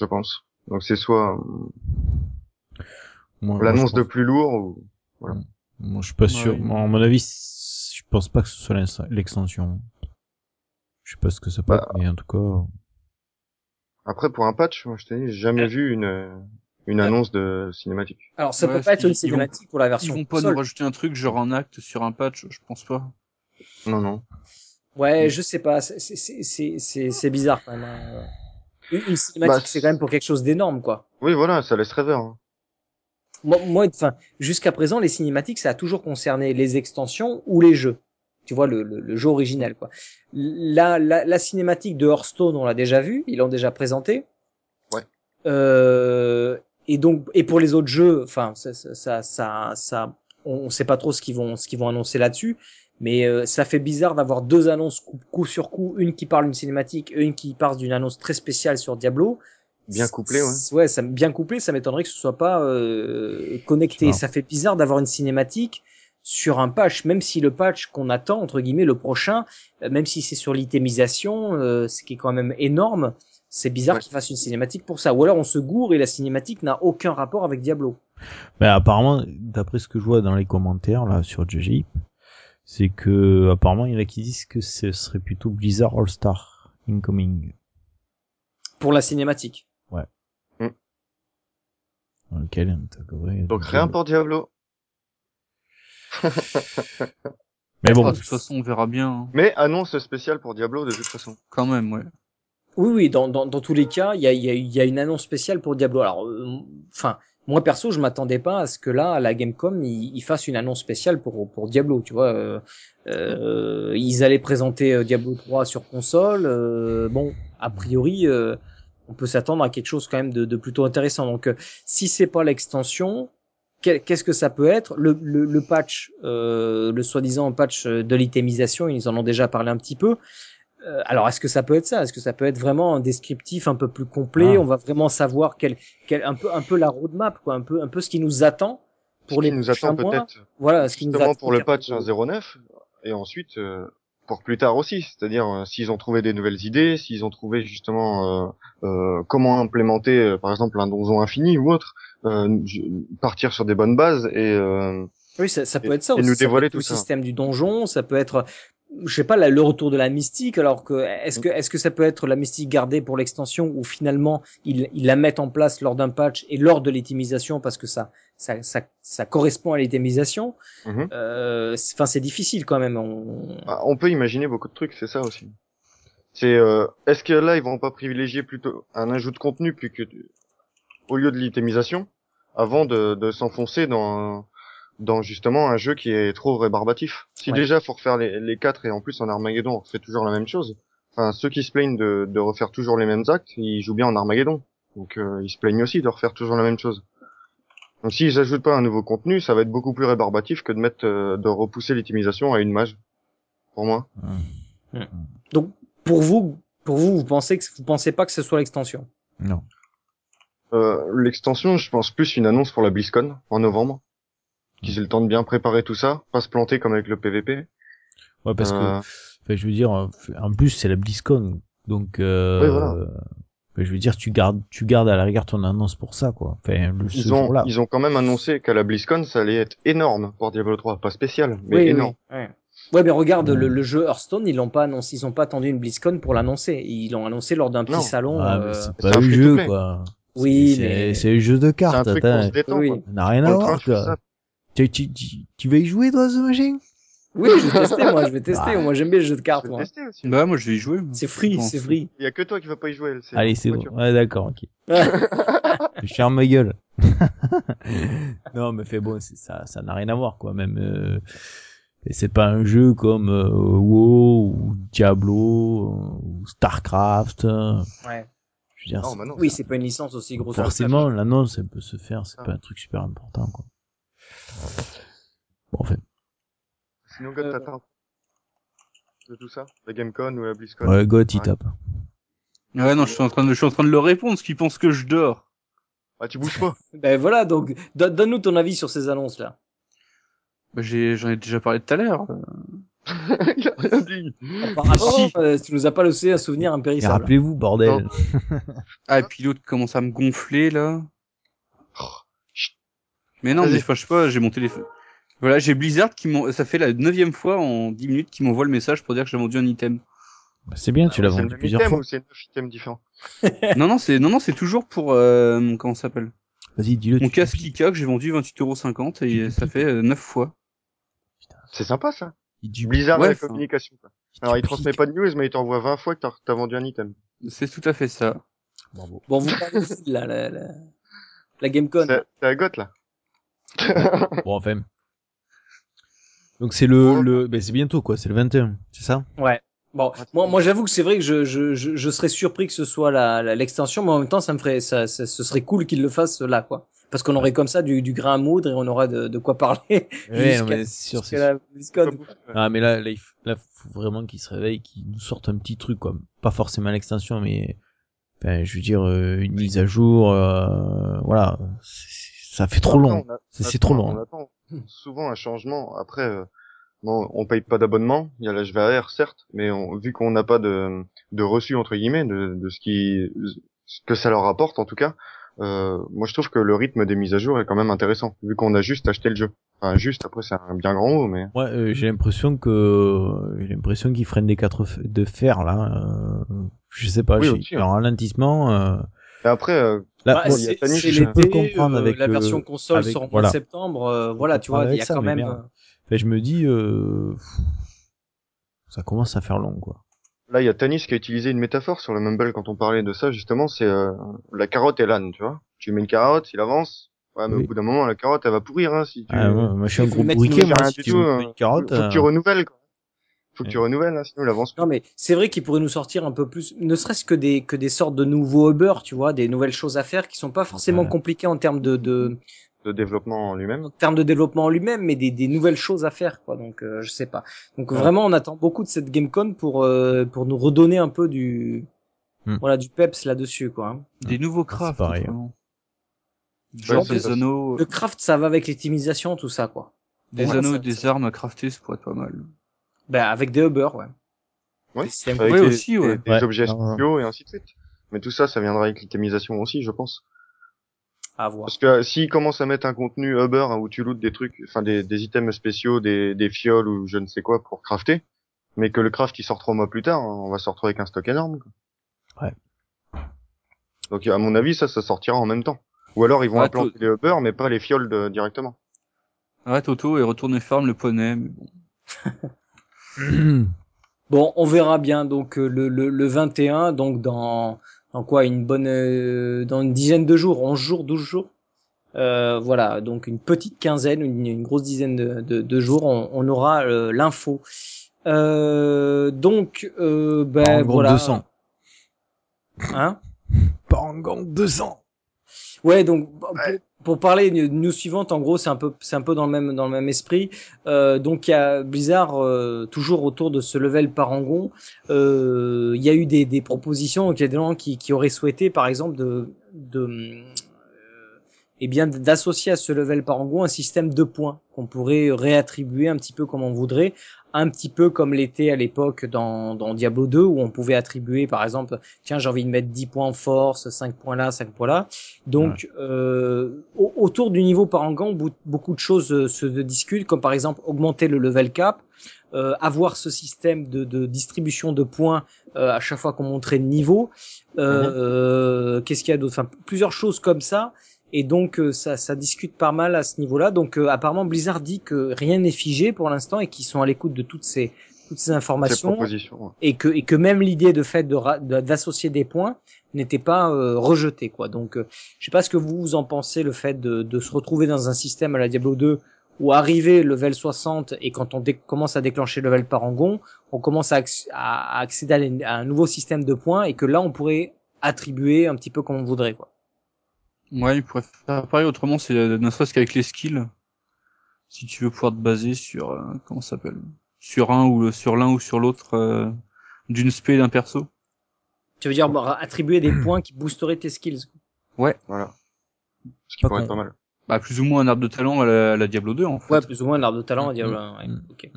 Je pense. Donc c'est soit euh, l'annonce de plus lourd ou
je pense- Moi, je suis pas sûr.
Ouais.
Moi, à mon avis, je pense pas que ce soit l'extension. Je sais pas ce que ça peut
Bah,
être, mais en tout cas.
après pour un patch, moi je t'ai dit, j'ai jamais vu une euh, une annonce de cinématique.
Alors ça
Ouais,
peut pas être
ils-
une
ils vont-
cinématique pour la
Ils
version
vont pas
console.
nous rajouter un truc genre un acte sur un patch, je pense pas.
Non non.
Ouais, je sais pas, c'est- c'est c'est c'est c'est bizarre quand même. hein. Une, une cinématique,
Bah,
c'est quand même pour quelque chose d'énorme, quoi.
Oui voilà, ça laisse rêveur. hein.
Moi, moi, enfin, jusqu'à présent, les cinématiques, ça a toujours concerné les extensions ou les jeux. Tu vois, le, le, le jeu original, quoi. La, la, la cinématique de Hearthstone, on l'a déjà vu, ils l'ont déjà présenté.
Ouais.
Euh, et donc, et pour les autres jeux, enfin, ça, ça, ça, ça, on, on sait pas trop ce qu'ils vont, ce qu'ils vont annoncer là-dessus. Mais euh, ça fait bizarre d'avoir deux annonces coup, coup sur coup, une qui parle d'une cinématique, et une qui parle d'une annonce très spéciale sur Diablo.
bien couplé, ouais.
Ouais, ça, bien couplé, ça m'étonnerait que ce soit pas euh, connecté. Ça fait bizarre d'avoir une cinématique sur un patch, même si le patch qu'on attend, entre guillemets, le prochain, euh, même si c'est sur l'itémisation, euh, ce qui est quand même énorme, c'est bizarre
Ouais.
qu'il fasse une cinématique pour ça. Ou alors on se gourre et la cinématique n'a aucun rapport avec Diablo.
Ben, apparemment, d'après ce que je vois dans les commentaires là sur JG, c'est que apparemment il y en a qui disent que ce serait plutôt Blizzard All Star Incoming.
Pour la cinématique.
On t'accorderait-
Donc rien pour Diablo.
Mais bon,
Ah, de toute façon, on verra bien. hein.
Mais annonce spéciale pour Diablo de toute façon.
Quand même, ouais.
Oui, oui, dans, dans, dans tous les cas, il y a, y, a, y a une annonce spéciale pour Diablo. Alors, euh, enfin, moi perso, je m'attendais pas à ce que là, à la Gamecom, ils, ils fassent une annonce spéciale pour pour Diablo. Tu vois, euh, euh, ils allaient présenter euh, Diablo 3 sur console. euh, bon, a priori, euh, on peut s'attendre à quelque chose quand même de, de plutôt intéressant. Donc, si c'est pas l'extension, qu'est-ce que ça peut être? Le, le, le patch, le soi-disant patch de l'itémisation, ils en ont déjà parlé un petit peu. Euh, alors, est-ce que ça peut être ça? Est-ce que ça peut être vraiment un descriptif un peu plus complet?
Ah.
On va vraiment savoir quel, quel, un peu, un peu la roadmap, quoi, un peu, un peu ce qui nous attend pour
Ce
les
qui nous attend peut-être
Voilà, ce qui nous attend
pour le patch
de-
1.09 et ensuite euh, pour plus tard aussi, c'est-à-dire euh, s'ils ont trouvé des nouvelles idées, s'ils ont trouvé justement euh, euh, comment implémenter euh, par exemple un donjon infini ou autre, euh, partir sur des bonnes bases et euh,
Oui, ça, ça peut
Et-
être ça
et
aussi.
nous
Ça peut
dévoiler
le
tout ça.
système du donjon, ça peut être, je sais pas, la- le retour de la mystique. Alors que est-ce que est-ce que ça peut être la mystique gardée pour l'extension ou finalement ils, ils la mettent en place lors d'un patch et lors de l'itemisation parce que ça ça ça, ça correspond à l'itemisation.
Mhm.
Euh, c'est- Enfin, c'est difficile quand même. On...
ah, on peut imaginer beaucoup de trucs, c'est ça aussi. C'est euh, est-ce que là ils vont pas privilégier plutôt un ajout de contenu plus que au lieu de l'itémisation avant de, de s'enfoncer dans dans justement un jeu qui est trop rébarbatif. Si
Ouais.
déjà faut refaire les, les quatre et en plus en Armageddon on refait toujours la même chose. Enfin ceux qui se plaignent de, de refaire toujours les mêmes actes, ils jouent bien en Armageddon. Donc euh, ils se plaignent aussi de refaire toujours la même chose. Donc s'ils ajoutent pas un nouveau contenu, ça va être beaucoup plus rébarbatif que de mettre euh, de repousser l'optimisation à une mage. Pour moi.
Donc pour vous, pour vous, vous pensez que vous pensez pas que ce soit l'extension?
Non.
Euh, L'extension, je pense plus une annonce pour la BlizzCon en novembre. Qu'ils aient le temps de bien préparer tout ça, pas se planter comme avec le PVP.
Ouais, parce que,
Euh,
enfin, je veux dire, euh, en plus c'est la BlizzCon, donc, euh,
Oui, voilà.
je veux dire, tu gardes, tu gardes à la rigueur ton annonce pour ça, quoi. Enfin, le, ce
ils ont,
jour-là.
ils ont quand même annoncé qu'à la BlizzCon, ça allait être énorme pour Diablo 3, pas spécial, mais
Oui,
énorme.
oui. Ouais. Ouais, mais regarde
Ouais.
le, le jeu Hearthstone, ils l'ont pas annoncé, ils ont pas attendu une BlizzCon pour l'annoncer. Ils l'ont annoncé lors d'un petit salon.
Ah,
euh,
c'est
c'est
pas
un
jeu, quoi.
Oui,
C'est-
mais-
c'est le jeu de
C'est un
cartes,
truc pour
attends.
se détendre,
Oui.
quoi.
Ça n'a rien à voir,
je.
Tu, tu, tu, tu vas y jouer, toi, ce machin?
Oui, je vais tester, moi, je vais tester.
Ah.
Moi, j'aime bien les jeux de
Je
cartes,
vais
moi.
tester aussi.
Bah, moi, je vais y jouer.
C'est free,
Bon,
c'est free.
Il y a que toi qui vas pas y jouer. elle,
Allez, c'est bon. Ouais, d'accord, ok. je ferme ma gueule. non, mais fait bon, ça, ça n'a rien à voir, quoi. Même, euh, et c'est pas un jeu comme euh, WoW ou Diablo euh, ou Starcraft.
Ouais.
Je veux dire,
Non, bah non,
Oui, c'est pas une licence aussi grosse.
forcément, l'annonce, elle peut se faire. C'est
Ah.
pas un truc super important, quoi. Bon, en fait,
Sinon, God,
Euh,
t'attends. De tout ça? La GameCon ou la BlizzCon?
ouais, God, il
Ouais.
tape.
Ouais, non, je suis en train de, je suis en train de leur répondre, parce qu'ils pensent que je dors.
Ah, tu bouges pas.
Ben voilà, donc don- donne-nous ton avis sur ces annonces là.
Bah, j'ai, j'en ai déjà parlé tout à l'heure.
Il a rien dit.
Apparemment,
Si.
euh, tu nous as pas laissé un souvenir impérissable.
rappelez-vous, bordel.
Ah, et puis l'autre commence à me gonfler, là. Mais non, mais je sais pas, j'ai mon téléphone. Voilà, j'ai Blizzard qui m'en, ça fait la neuvième fois en 10 minutes qu'il m'envoie le message pour dire que j'ai vendu un item.
Bah, c'est bien, tu l'as
le
vendu plusieurs
item
fois.
ou c'est neuf items différents?
non, non, c'est, non, non, c'est toujours pour, euh, comment ça s'appelle?
Vas-y, dis-le.
Mon casque Kika que j'ai vendu 28,50€ et ça fait euh, 9 fois.
C'est sympa, ça.
il dit-
Blizzard
Ouais,
la communication, quoi. Alors, il transmet pas de news, mais il t'envoie 20 fois que t'as t'as vendu un item.
C'est tout à fait ça.
Bravo.
Bon, vous parlez de la, la, la, la GameCon.
C'est c'est à Goth, là.
Bon, enfin. Donc c'est le, le, ben c'est bientôt quoi, c'est le 21, c'est ça?
Ouais. Bon, moi, moi j'avoue que c'est vrai que je, je, je, je serais surpris que ce soit la, la- l'extension, mais en même temps, ça me ferait, ça, ça- ce serait cool qu'ils le fassent là, quoi. Parce qu'on aurait comme ça du, du grain à moudre et on aura de, de quoi parler.
Ouais, mais c'est sûr,
la.
Ah, mais là, là, il faut, là, faut vraiment qu'ils se réveillent, qu'ils nous sortent un petit truc, quoi. Pas forcément l'extension, mais Enfin, je veux dire, euh, une mise à jour, euh, voilà, c'est- ça fait trop long. C'est trop
attend-
long.
On attend souvent un changement. Après, euh, bon, on paye pas d'abonnement. Il y a l'HVR, certes, mais on- vu qu'on n'a pas de, de reçu entre guillemets de, de ce qui, ce que ça leur apporte en tout cas. Euh, moi, je trouve que le rythme des mises à jour est quand même intéressant, vu qu'on a juste acheté le jeu. Enfin, juste. Après, c'est un bien grand mot, mais
Ouais, euh, j'ai l'impression que j'ai l'impression qu'ils freinent des quatre f- de fer là. Euh, je sais pas,
Oui,
j'ai un ralentissement. Euh,
Et après, euh,
Bah,
bon,
c'est l'été,
comprendre
euh,
avec
la
euh,
version console
avec-
sort en
voilà.
septembre. euh, voilà, tu vois, il y a
ça,
quand même. euh,
enfin, je me dis, euh, ça commence à faire long quoi.
là, il y a Tanis qui a utilisé une métaphore sur le Mumble quand on parlait de ça. Justement, c'est euh, la carotte et l'âne, tu vois. Tu mets une carotte, il avance. Ouais, mais
Oui.
au bout d'un moment, la carotte, elle va pourrir, hein, si tu.
Ah, ouais, moi je suis un gros
une
moi si tu
tout,
veux une carotte.
faut que tu
euh,
renouvelles, quoi. Faut que tu renouvelles, hein, sinon il avance plus.
Non mais c'est vrai qu'il pourrait nous sortir un peu plus, ne serait-ce que des que des sortes de nouveaux Uber, tu vois, des nouvelles choses à faire qui sont pas forcément
Ouais.
compliquées en termes de, de
de développement en lui-même.
en termes de développement en lui-même, mais des, des nouvelles choses à faire quoi. Donc euh, je sais pas. Donc
Ouais.
vraiment on attend beaucoup de cette GameCon pour euh, pour nous redonner un peu du
Hmm.
voilà du peps là-dessus quoi. hein.
Des nouveaux crafts.
pareil.
autrement. Genre des anneaux,
Le craft ça va avec l'optimisation tout ça quoi.
des
Ouais,
anneaux
ça-
des
ça-
armes à crafter, ça pourrait être pas mal.
Ben avec des Uber ouais.
Oui.
Des systèmes-
Avec
Ouais,
des,
aussi,
des-
ouais.
des
Ouais.
objets spéciaux et ainsi de suite. Mais tout ça, ça viendra avec l'itémisation aussi, je pense.
à voir.
Parce que euh, s'ils commencent à mettre un contenu Uber hein, où tu lootes des trucs, enfin des, des items spéciaux, des, des fioles ou je ne sais quoi pour crafter, mais que le craft il sort trois mois plus tard, hein, on va se retrouver avec un stock énorme. quoi.
Ouais.
Donc à mon avis, ça, ça sortira en même temps. Ou alors ils vont
Ouais,
implanter les Uber, mais pas les fioles de- directement.
Ouais, Toto et retourner farm le poney, mais bon.
Bon, on verra bien donc euh, le, le, le 21, donc dans, dans quoi une bonne euh, dans une dizaine de jours, 11 jours, 12 jours. Euh, voilà, donc une petite quinzaine, une, une grosse dizaine de, de, de jours, on, on aura euh, l'info. Euh, donc euh, ben
Parangon
voilà.
200.
Hein?
Parangon 200.
Ouais, donc pour, pour parler de news suivante, en gros, c'est un peu, c'est un peu dans le même, dans le même esprit. Euh, donc il y a Blizzard euh, toujours autour de ce level parangon. Euh, Il y a eu des, des propositions, donc il y a des gens qui, qui auraient souhaité, par exemple, de, de eh bien d'associer à ce level parangon un système de points qu'on pourrait réattribuer un petit peu comme on voudrait, un petit peu comme l'était à l'époque dans, dans Diablo 2 où on pouvait attribuer par exemple tiens j'ai envie de mettre 10 points en force, 5 points là, 5 points là. Donc euh, au- autour du niveau parangon bou- beaucoup de choses euh, se discutent comme par exemple augmenter le level cap, euh, avoir ce système de, de distribution de points euh, à chaque fois qu'on montrait de niveau. Euh, euh, Qu'est-ce qu'il y a d'autre? Enfin plusieurs choses comme ça. Et donc euh, ça, ça discute pas mal à ce niveau-là. Donc euh, apparemment Blizzard dit que rien n'est figé pour l'instant et qu'ils sont à l'écoute de toutes ces toutes ces informations et que et que même l'idée de fait de d'associer des points n'était pas euh, rejetée quoi. Donc euh, je sais pas ce que vous vous en pensez le fait de, de se retrouver dans un système à la Diablo 2 où arrivé level 60 et quand on commence à déclencher le level parangon, on commence à, acc- à- à accéder à, à un nouveau système de points et que là on pourrait attribuer un petit peu comme on voudrait quoi.
Ouais, il pourrait faire pareil, autrement, c'est euh, ne serait-ce qu'avec les skills. Si tu veux pouvoir te baser sur, euh, comment ça s'appelle? Sur un ou le- sur l'un ou sur l'autre euh, d'une spé d'un perso.
Tu veux dire bah, attribuer des points qui boosteraient tes skills.
Voilà. Ce qui
Pas
pourrait
con.
être pas mal.
Bah, plus ou moins un arbre de talent à la, à la Diablo 2, en fait.
Ouais, plus ou moins l'arbre de talent à Diablo
Mm,
1, ouais.
mm.
ok.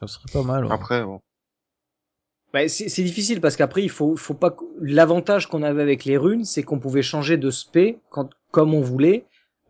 Ça serait pas mal. ouais.
Après, bon.
Bah, c'est c'est difficile parce qu'après il faut faut pas l'avantage qu'on avait avec les runes c'est qu'on pouvait changer de spé quand comme on voulait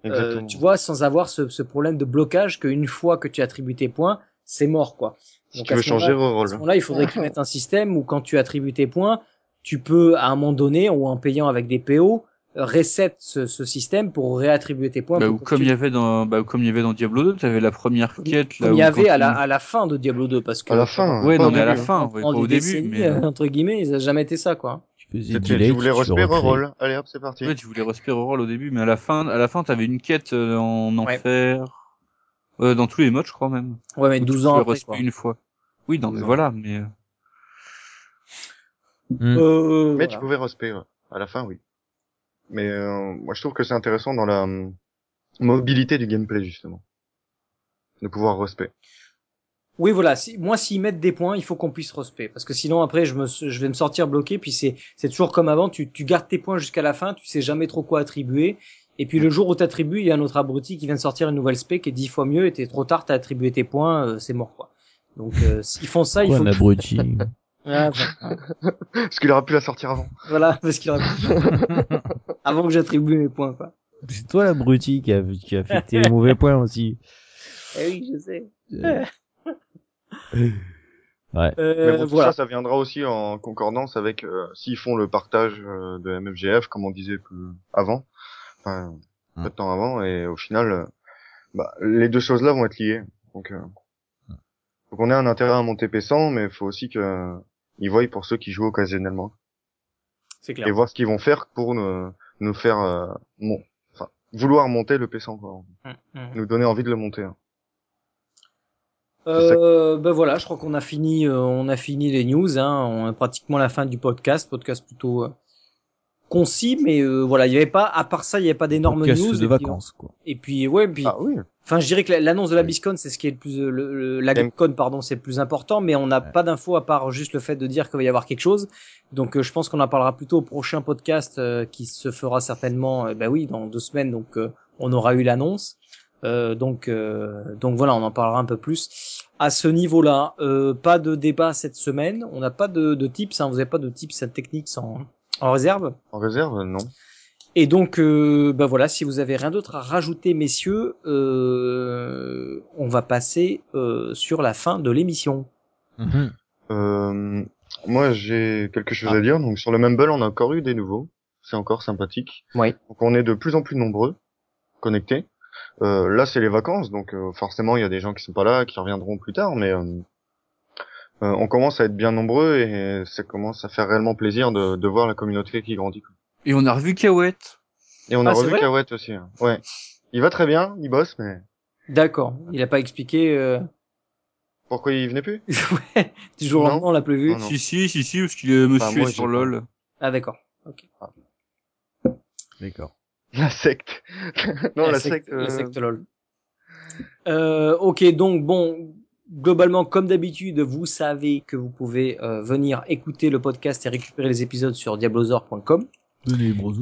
euh,
Exactement.
tu vois sans avoir ce, ce problème de blocage qu'une fois que tu attribues tes points c'est mort quoi
si
donc
tu
à
veux
ce
changer,
moment-là- à
reroll.
ce moment-là il faudrait qu'ils mettent un système où quand tu attribues tes points tu peux à un moment donné ou en payant avec des PO reset ce, ce système pour réattribuer tes points
Bah,
pour
ou comme il y avait dans, bah, comme il y avait dans Diablo 2, t'avais la première quête là
comme il y avait à la,
tu-
à la fin de Diablo 2 parce que
À la fin.
Ouais,
pas
non,
au
mais à la
début, hein.
fin, ouais, pas au début, mais.
euh, entre guillemets ils ont jamais été ça quoi
Tu
Tu voulais
tu recrées.
reroll. Allez hop, c'est parti.
Ouais, tu voulais respirer rôle au début, mais à la fin, à la fin, t'avais une quête euh, en
Ouais.
enfer, euh, dans tous les modes, je crois même.
ouais mais
Où tu
12 ans après quoi.
une fois. Oui, non,
12
mais
ans.
voilà, mais. euh,
Mm.
Euh,
Mais
voilà.
tu pouvais respect, ouais. À la fin, oui. Mais euh, moi, je trouve que c'est intéressant dans la hum, mobilité du gameplay, justement. De pouvoir respect.
Oui, voilà. Si, moi, s'ils mettent des points, il faut qu'on puisse respect, parce que sinon après, je me, je vais me sortir bloqué. Puis c'est, c'est toujours comme avant. Tu, tu gardes tes points jusqu'à la fin. Tu sais jamais trop quoi attribuer. Et puis le jour où t'attribues, il y a un autre abruti qui vient de sortir une nouvelle spec qui est dix fois mieux. Et t'es trop tard, t'as attribué tes points, euh, c'est mort quoi. Donc euh, s'ils font ça, il faut.
un abruti
Ah, voilà.
Parce qu'il aurait pu la sortir avant.
Voilà, parce qu'il aurait avant que j'attribue mes points quoi.
C'est toi l'abruti qui a, qui a affecté les mauvais points aussi.
Eh oui, je sais.
Ouais.
Euh,
Mais bon, tout
voilà.
ça, ça viendra aussi en concordance avec euh, s'ils font le partage euh, de MFGF, comme on disait plus avant, enfin
Mm.
peu de temps avant, et au final, euh, bah, les deux choses-là vont être liées. Donc, euh, donc on a un intérêt à monter P100, mais il faut aussi que euh, ils voient pour ceux qui jouent occasionnellement
C'est clair.
et voir ce qu'ils vont faire pour nous, nous faire euh, mon, enfin, vouloir monter le P100, quoi.
Hum, hum.
nous donner envie de le monter. hein.
Euh, ben voilà, je crois qu'on a fini, euh, on a fini les news. Hein, on a pratiquement la fin du podcast, podcast plutôt euh, concis, mais euh, voilà, il y avait pas, à part ça, il y avait pas d'énormes news.
de
et puis,
vacances, quoi.
Et puis ouais, puis,
Ah oui.
Enfin, je dirais que la- l'annonce de la. BISCON, c'est ce qui est le plus, le, le- la GameCon, pardon, c'est le plus important, mais on n'a
Ouais.
pas d'infos à part juste le fait de dire qu'il va y avoir quelque chose. Donc, euh, je pense qu'on en parlera plutôt au prochain podcast euh, qui se fera certainement, euh, ben oui, dans deux semaines. Donc, euh, on aura eu l'annonce. Euh, donc, euh, donc voilà, on en parlera un peu plus à ce niveau-là. Euh, pas de débat cette semaine. On n'a pas de, de tips. Hein, vous n'avez pas de tips techniques en, en réserve?
En réserve, non.
Et donc, euh, ben voilà, si vous avez rien d'autre à rajouter, messieurs, euh, on va passer euh, sur la fin de l'émission.
Mhm.
Euh, moi, j'ai quelque chose
Ah.
à dire. Donc, sur le Mumble, on a encore eu des nouveaux. C'est encore sympathique.
Oui.
Donc, on est de plus en plus nombreux connectés. Euh, là, c'est les vacances, donc euh, forcément, il y a des gens qui sont pas là, qui reviendront plus tard, mais euh, euh, on commence à être bien nombreux et ça commence à faire réellement plaisir de, de voir la communauté qui grandit. quoi.
Et on a revu Kawet.
Et on
Ah,
a
c'est
revu Kawet aussi. hein. Ouais. Il va très bien, il bosse, mais
D'accord. Il a pas expliqué. Euh...
pourquoi il venait plus
ouais, du jour au lendemain, on l'a plus vu.
Non, non.
Si, si, si, si, parce qu'il est monsieur
moi,
sur LOL.
Ah d'accord. Ok.
D'accord.
La secte. non, la, secte.
La
euh,
secte lol. Euh, ok, donc bon, globalement, comme d'habitude, vous savez que vous pouvez euh, venir écouter le podcast et récupérer les épisodes sur diablozor.com.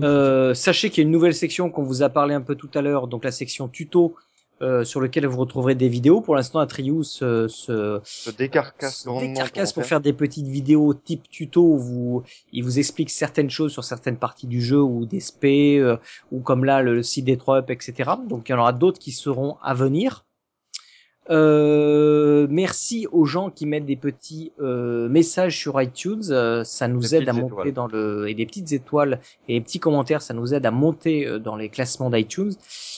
Euh, sachez qu'il y a une nouvelle section qu'on vous a parlé un peu tout à l'heure, donc la section tuto, euh, sur lequel vous retrouverez des vidéos. Pour l'instant, Atrius euh, se,
se décarcasse
se
grandement
décarcasse
pour en
pour faire des petites vidéos type tuto où vous, il vous explique certaines choses sur certaines parties du jeu ou des spé, euh, ou comme là le site des 3 up, etc. Donc il y en aura d'autres qui seront à venir. Euh, merci aux gens qui mettent des petits euh, messages sur iTunes, euh, ça nous
Des
aide à monter
étoiles.
dans le et des petites étoiles et des petits commentaires, ça nous aide à monter euh, dans les classements d'iTunes.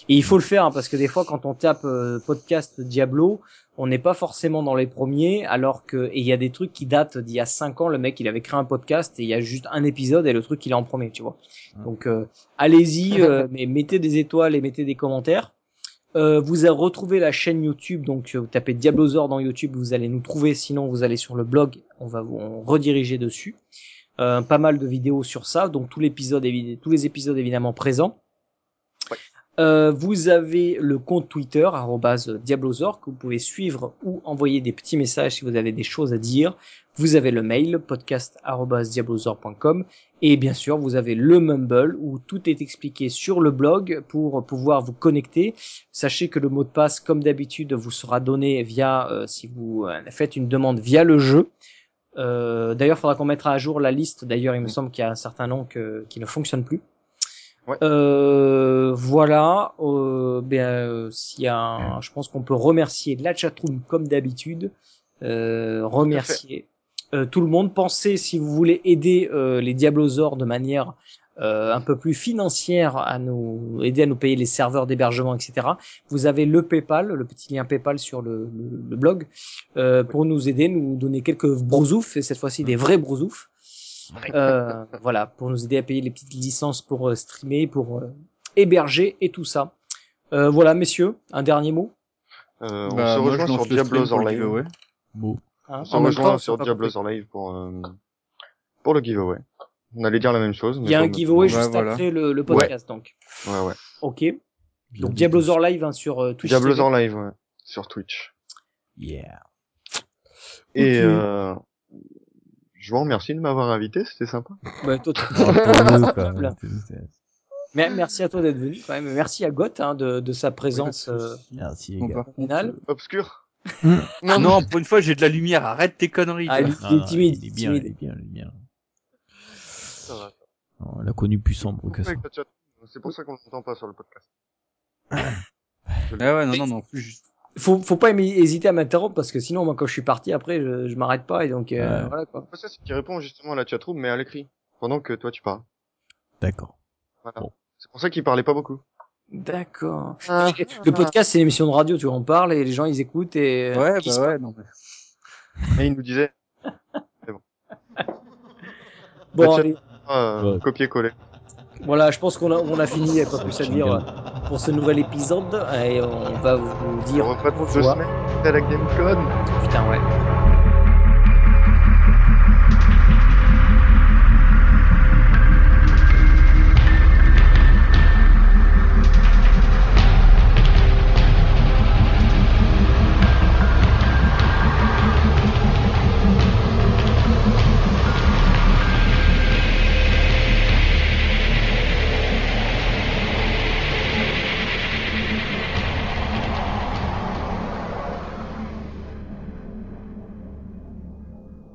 Et il faut le faire hein, parce que des fois quand on tape euh, podcast Diablo, on n'est pas forcément dans les premiers, alors que et il y a des trucs qui datent d'il y a cinq ans. Le mec, il avait créé un podcast et il y a juste un épisode et le truc il est en premier, tu vois. Donc euh, allez-y, euh, mais mettez des étoiles et mettez des commentaires. Euh, vous avez retrouvé la chaîne YouTube, donc euh, vous tapez Diablozor dans YouTube, vous allez nous trouver. Sinon, vous allez sur le blog, on va vous rediriger dessus. Euh, pas mal de vidéos sur ça, donc tout l'épisode, tous les épisodes évidemment présents. Euh, vous avez le compte Twitter, Diablozor, que vous pouvez suivre ou envoyer des petits messages si vous avez des choses à dire. Vous avez le mail, podcast.diablozor.com. Et bien sûr, vous avez le Mumble où tout est expliqué sur le blog pour pouvoir vous connecter. Sachez que le mot de passe, comme d'habitude, vous sera donné via, euh, si vous euh, faites une demande via le jeu. Euh, D'ailleurs, il faudra qu'on mettra à jour la liste. D'ailleurs, il me semble qu'il y a un certain nom que- qui ne fonctionne plus.
Ouais.
Euh, voilà. Euh, ben, euh, s'il y a, un- je pense qu'on peut remercier la chatroom comme d'habitude. Euh, remercier euh, tout le monde. Pensez si vous voulez aider euh, les Diablosaures de manière euh, un peu plus financière à nous aider à nous payer les serveurs d'hébergement, etc. Vous avez le PayPal, le petit lien PayPal sur le, le, le blog euh, pour nous aider, nous donner quelques brosoufs et cette fois-ci des vrais brosoufs. Euh, voilà, pour nous aider à payer les petites licences pour euh, streamer, pour euh, héberger et tout ça. Euh, voilà, messieurs, un dernier mot.
Euh, on
Bah,
se rejoint sur
stream
Diablos
pour
en
le
live.
giveaway.
Bon.
hein.
On se
En
rejoint
temps,
sur Diablos en live pour euh, pour le giveaway. On allait dire la même chose.
Il y a un giveaway
Ouais,
juste
voilà.
après le, le podcast, donc.
Ouais ouais.
Ok.
Bien
Donc Diablosaur Live hein, sur euh, Twitch.
Diablos en live ouais. Sur Twitch.
Yeah.
Et euh, je vous remercie de m'avoir invité, c'était sympa.
Bah, toi, Mais merci à toi d'être venu quand même. Merci à Goth hein, de, de sa présence. euh,
Merci, les
Bon,
gars.
par contre,
Pénal.
euh,
Obscur.
Ah non, pour une fois, j'ai de la lumière. Arrête tes conneries.
Ah,
Ah,
il est
non,
timide.
Il est bien,
timide.
il est bien, il est bien.
Ça va.
Non, On l'a connu plus sombre que ça.
C'est pour ça qu'on ne s'entend pas sur le podcast.
Ah ouais, non, non, en plus, je-
Faut, faut pas hésiter à m'interrompre parce que sinon, moi, quand je suis parti, après, je, je m'arrête pas et donc euh,
Ouais.
voilà quoi.
Ça, c'est qu'il répond justement à la chatroom, mais à l'écrit. Pendant que toi tu parles.
D'accord.
Voilà.
Bon.
C'est pour ça qu'il parlait pas beaucoup.
D'accord.
Ah.
Le podcast, c'est une émission de radio, tu vois, on parle et les gens ils écoutent et. euh,
ouais,
qui
bah ouais, non, mais...
Et il nous disait,
Bon,
Bah,
allez,
euh,
Ouais.
copier-coller.
Voilà, je pense qu'on a, on a fini, il n'y a pas plus à dire euh, pour ce nouvel épisode et on va vous
On
dire
reprend
au
deux
revoir.
semaines à la GameCon.
Putain, ouais.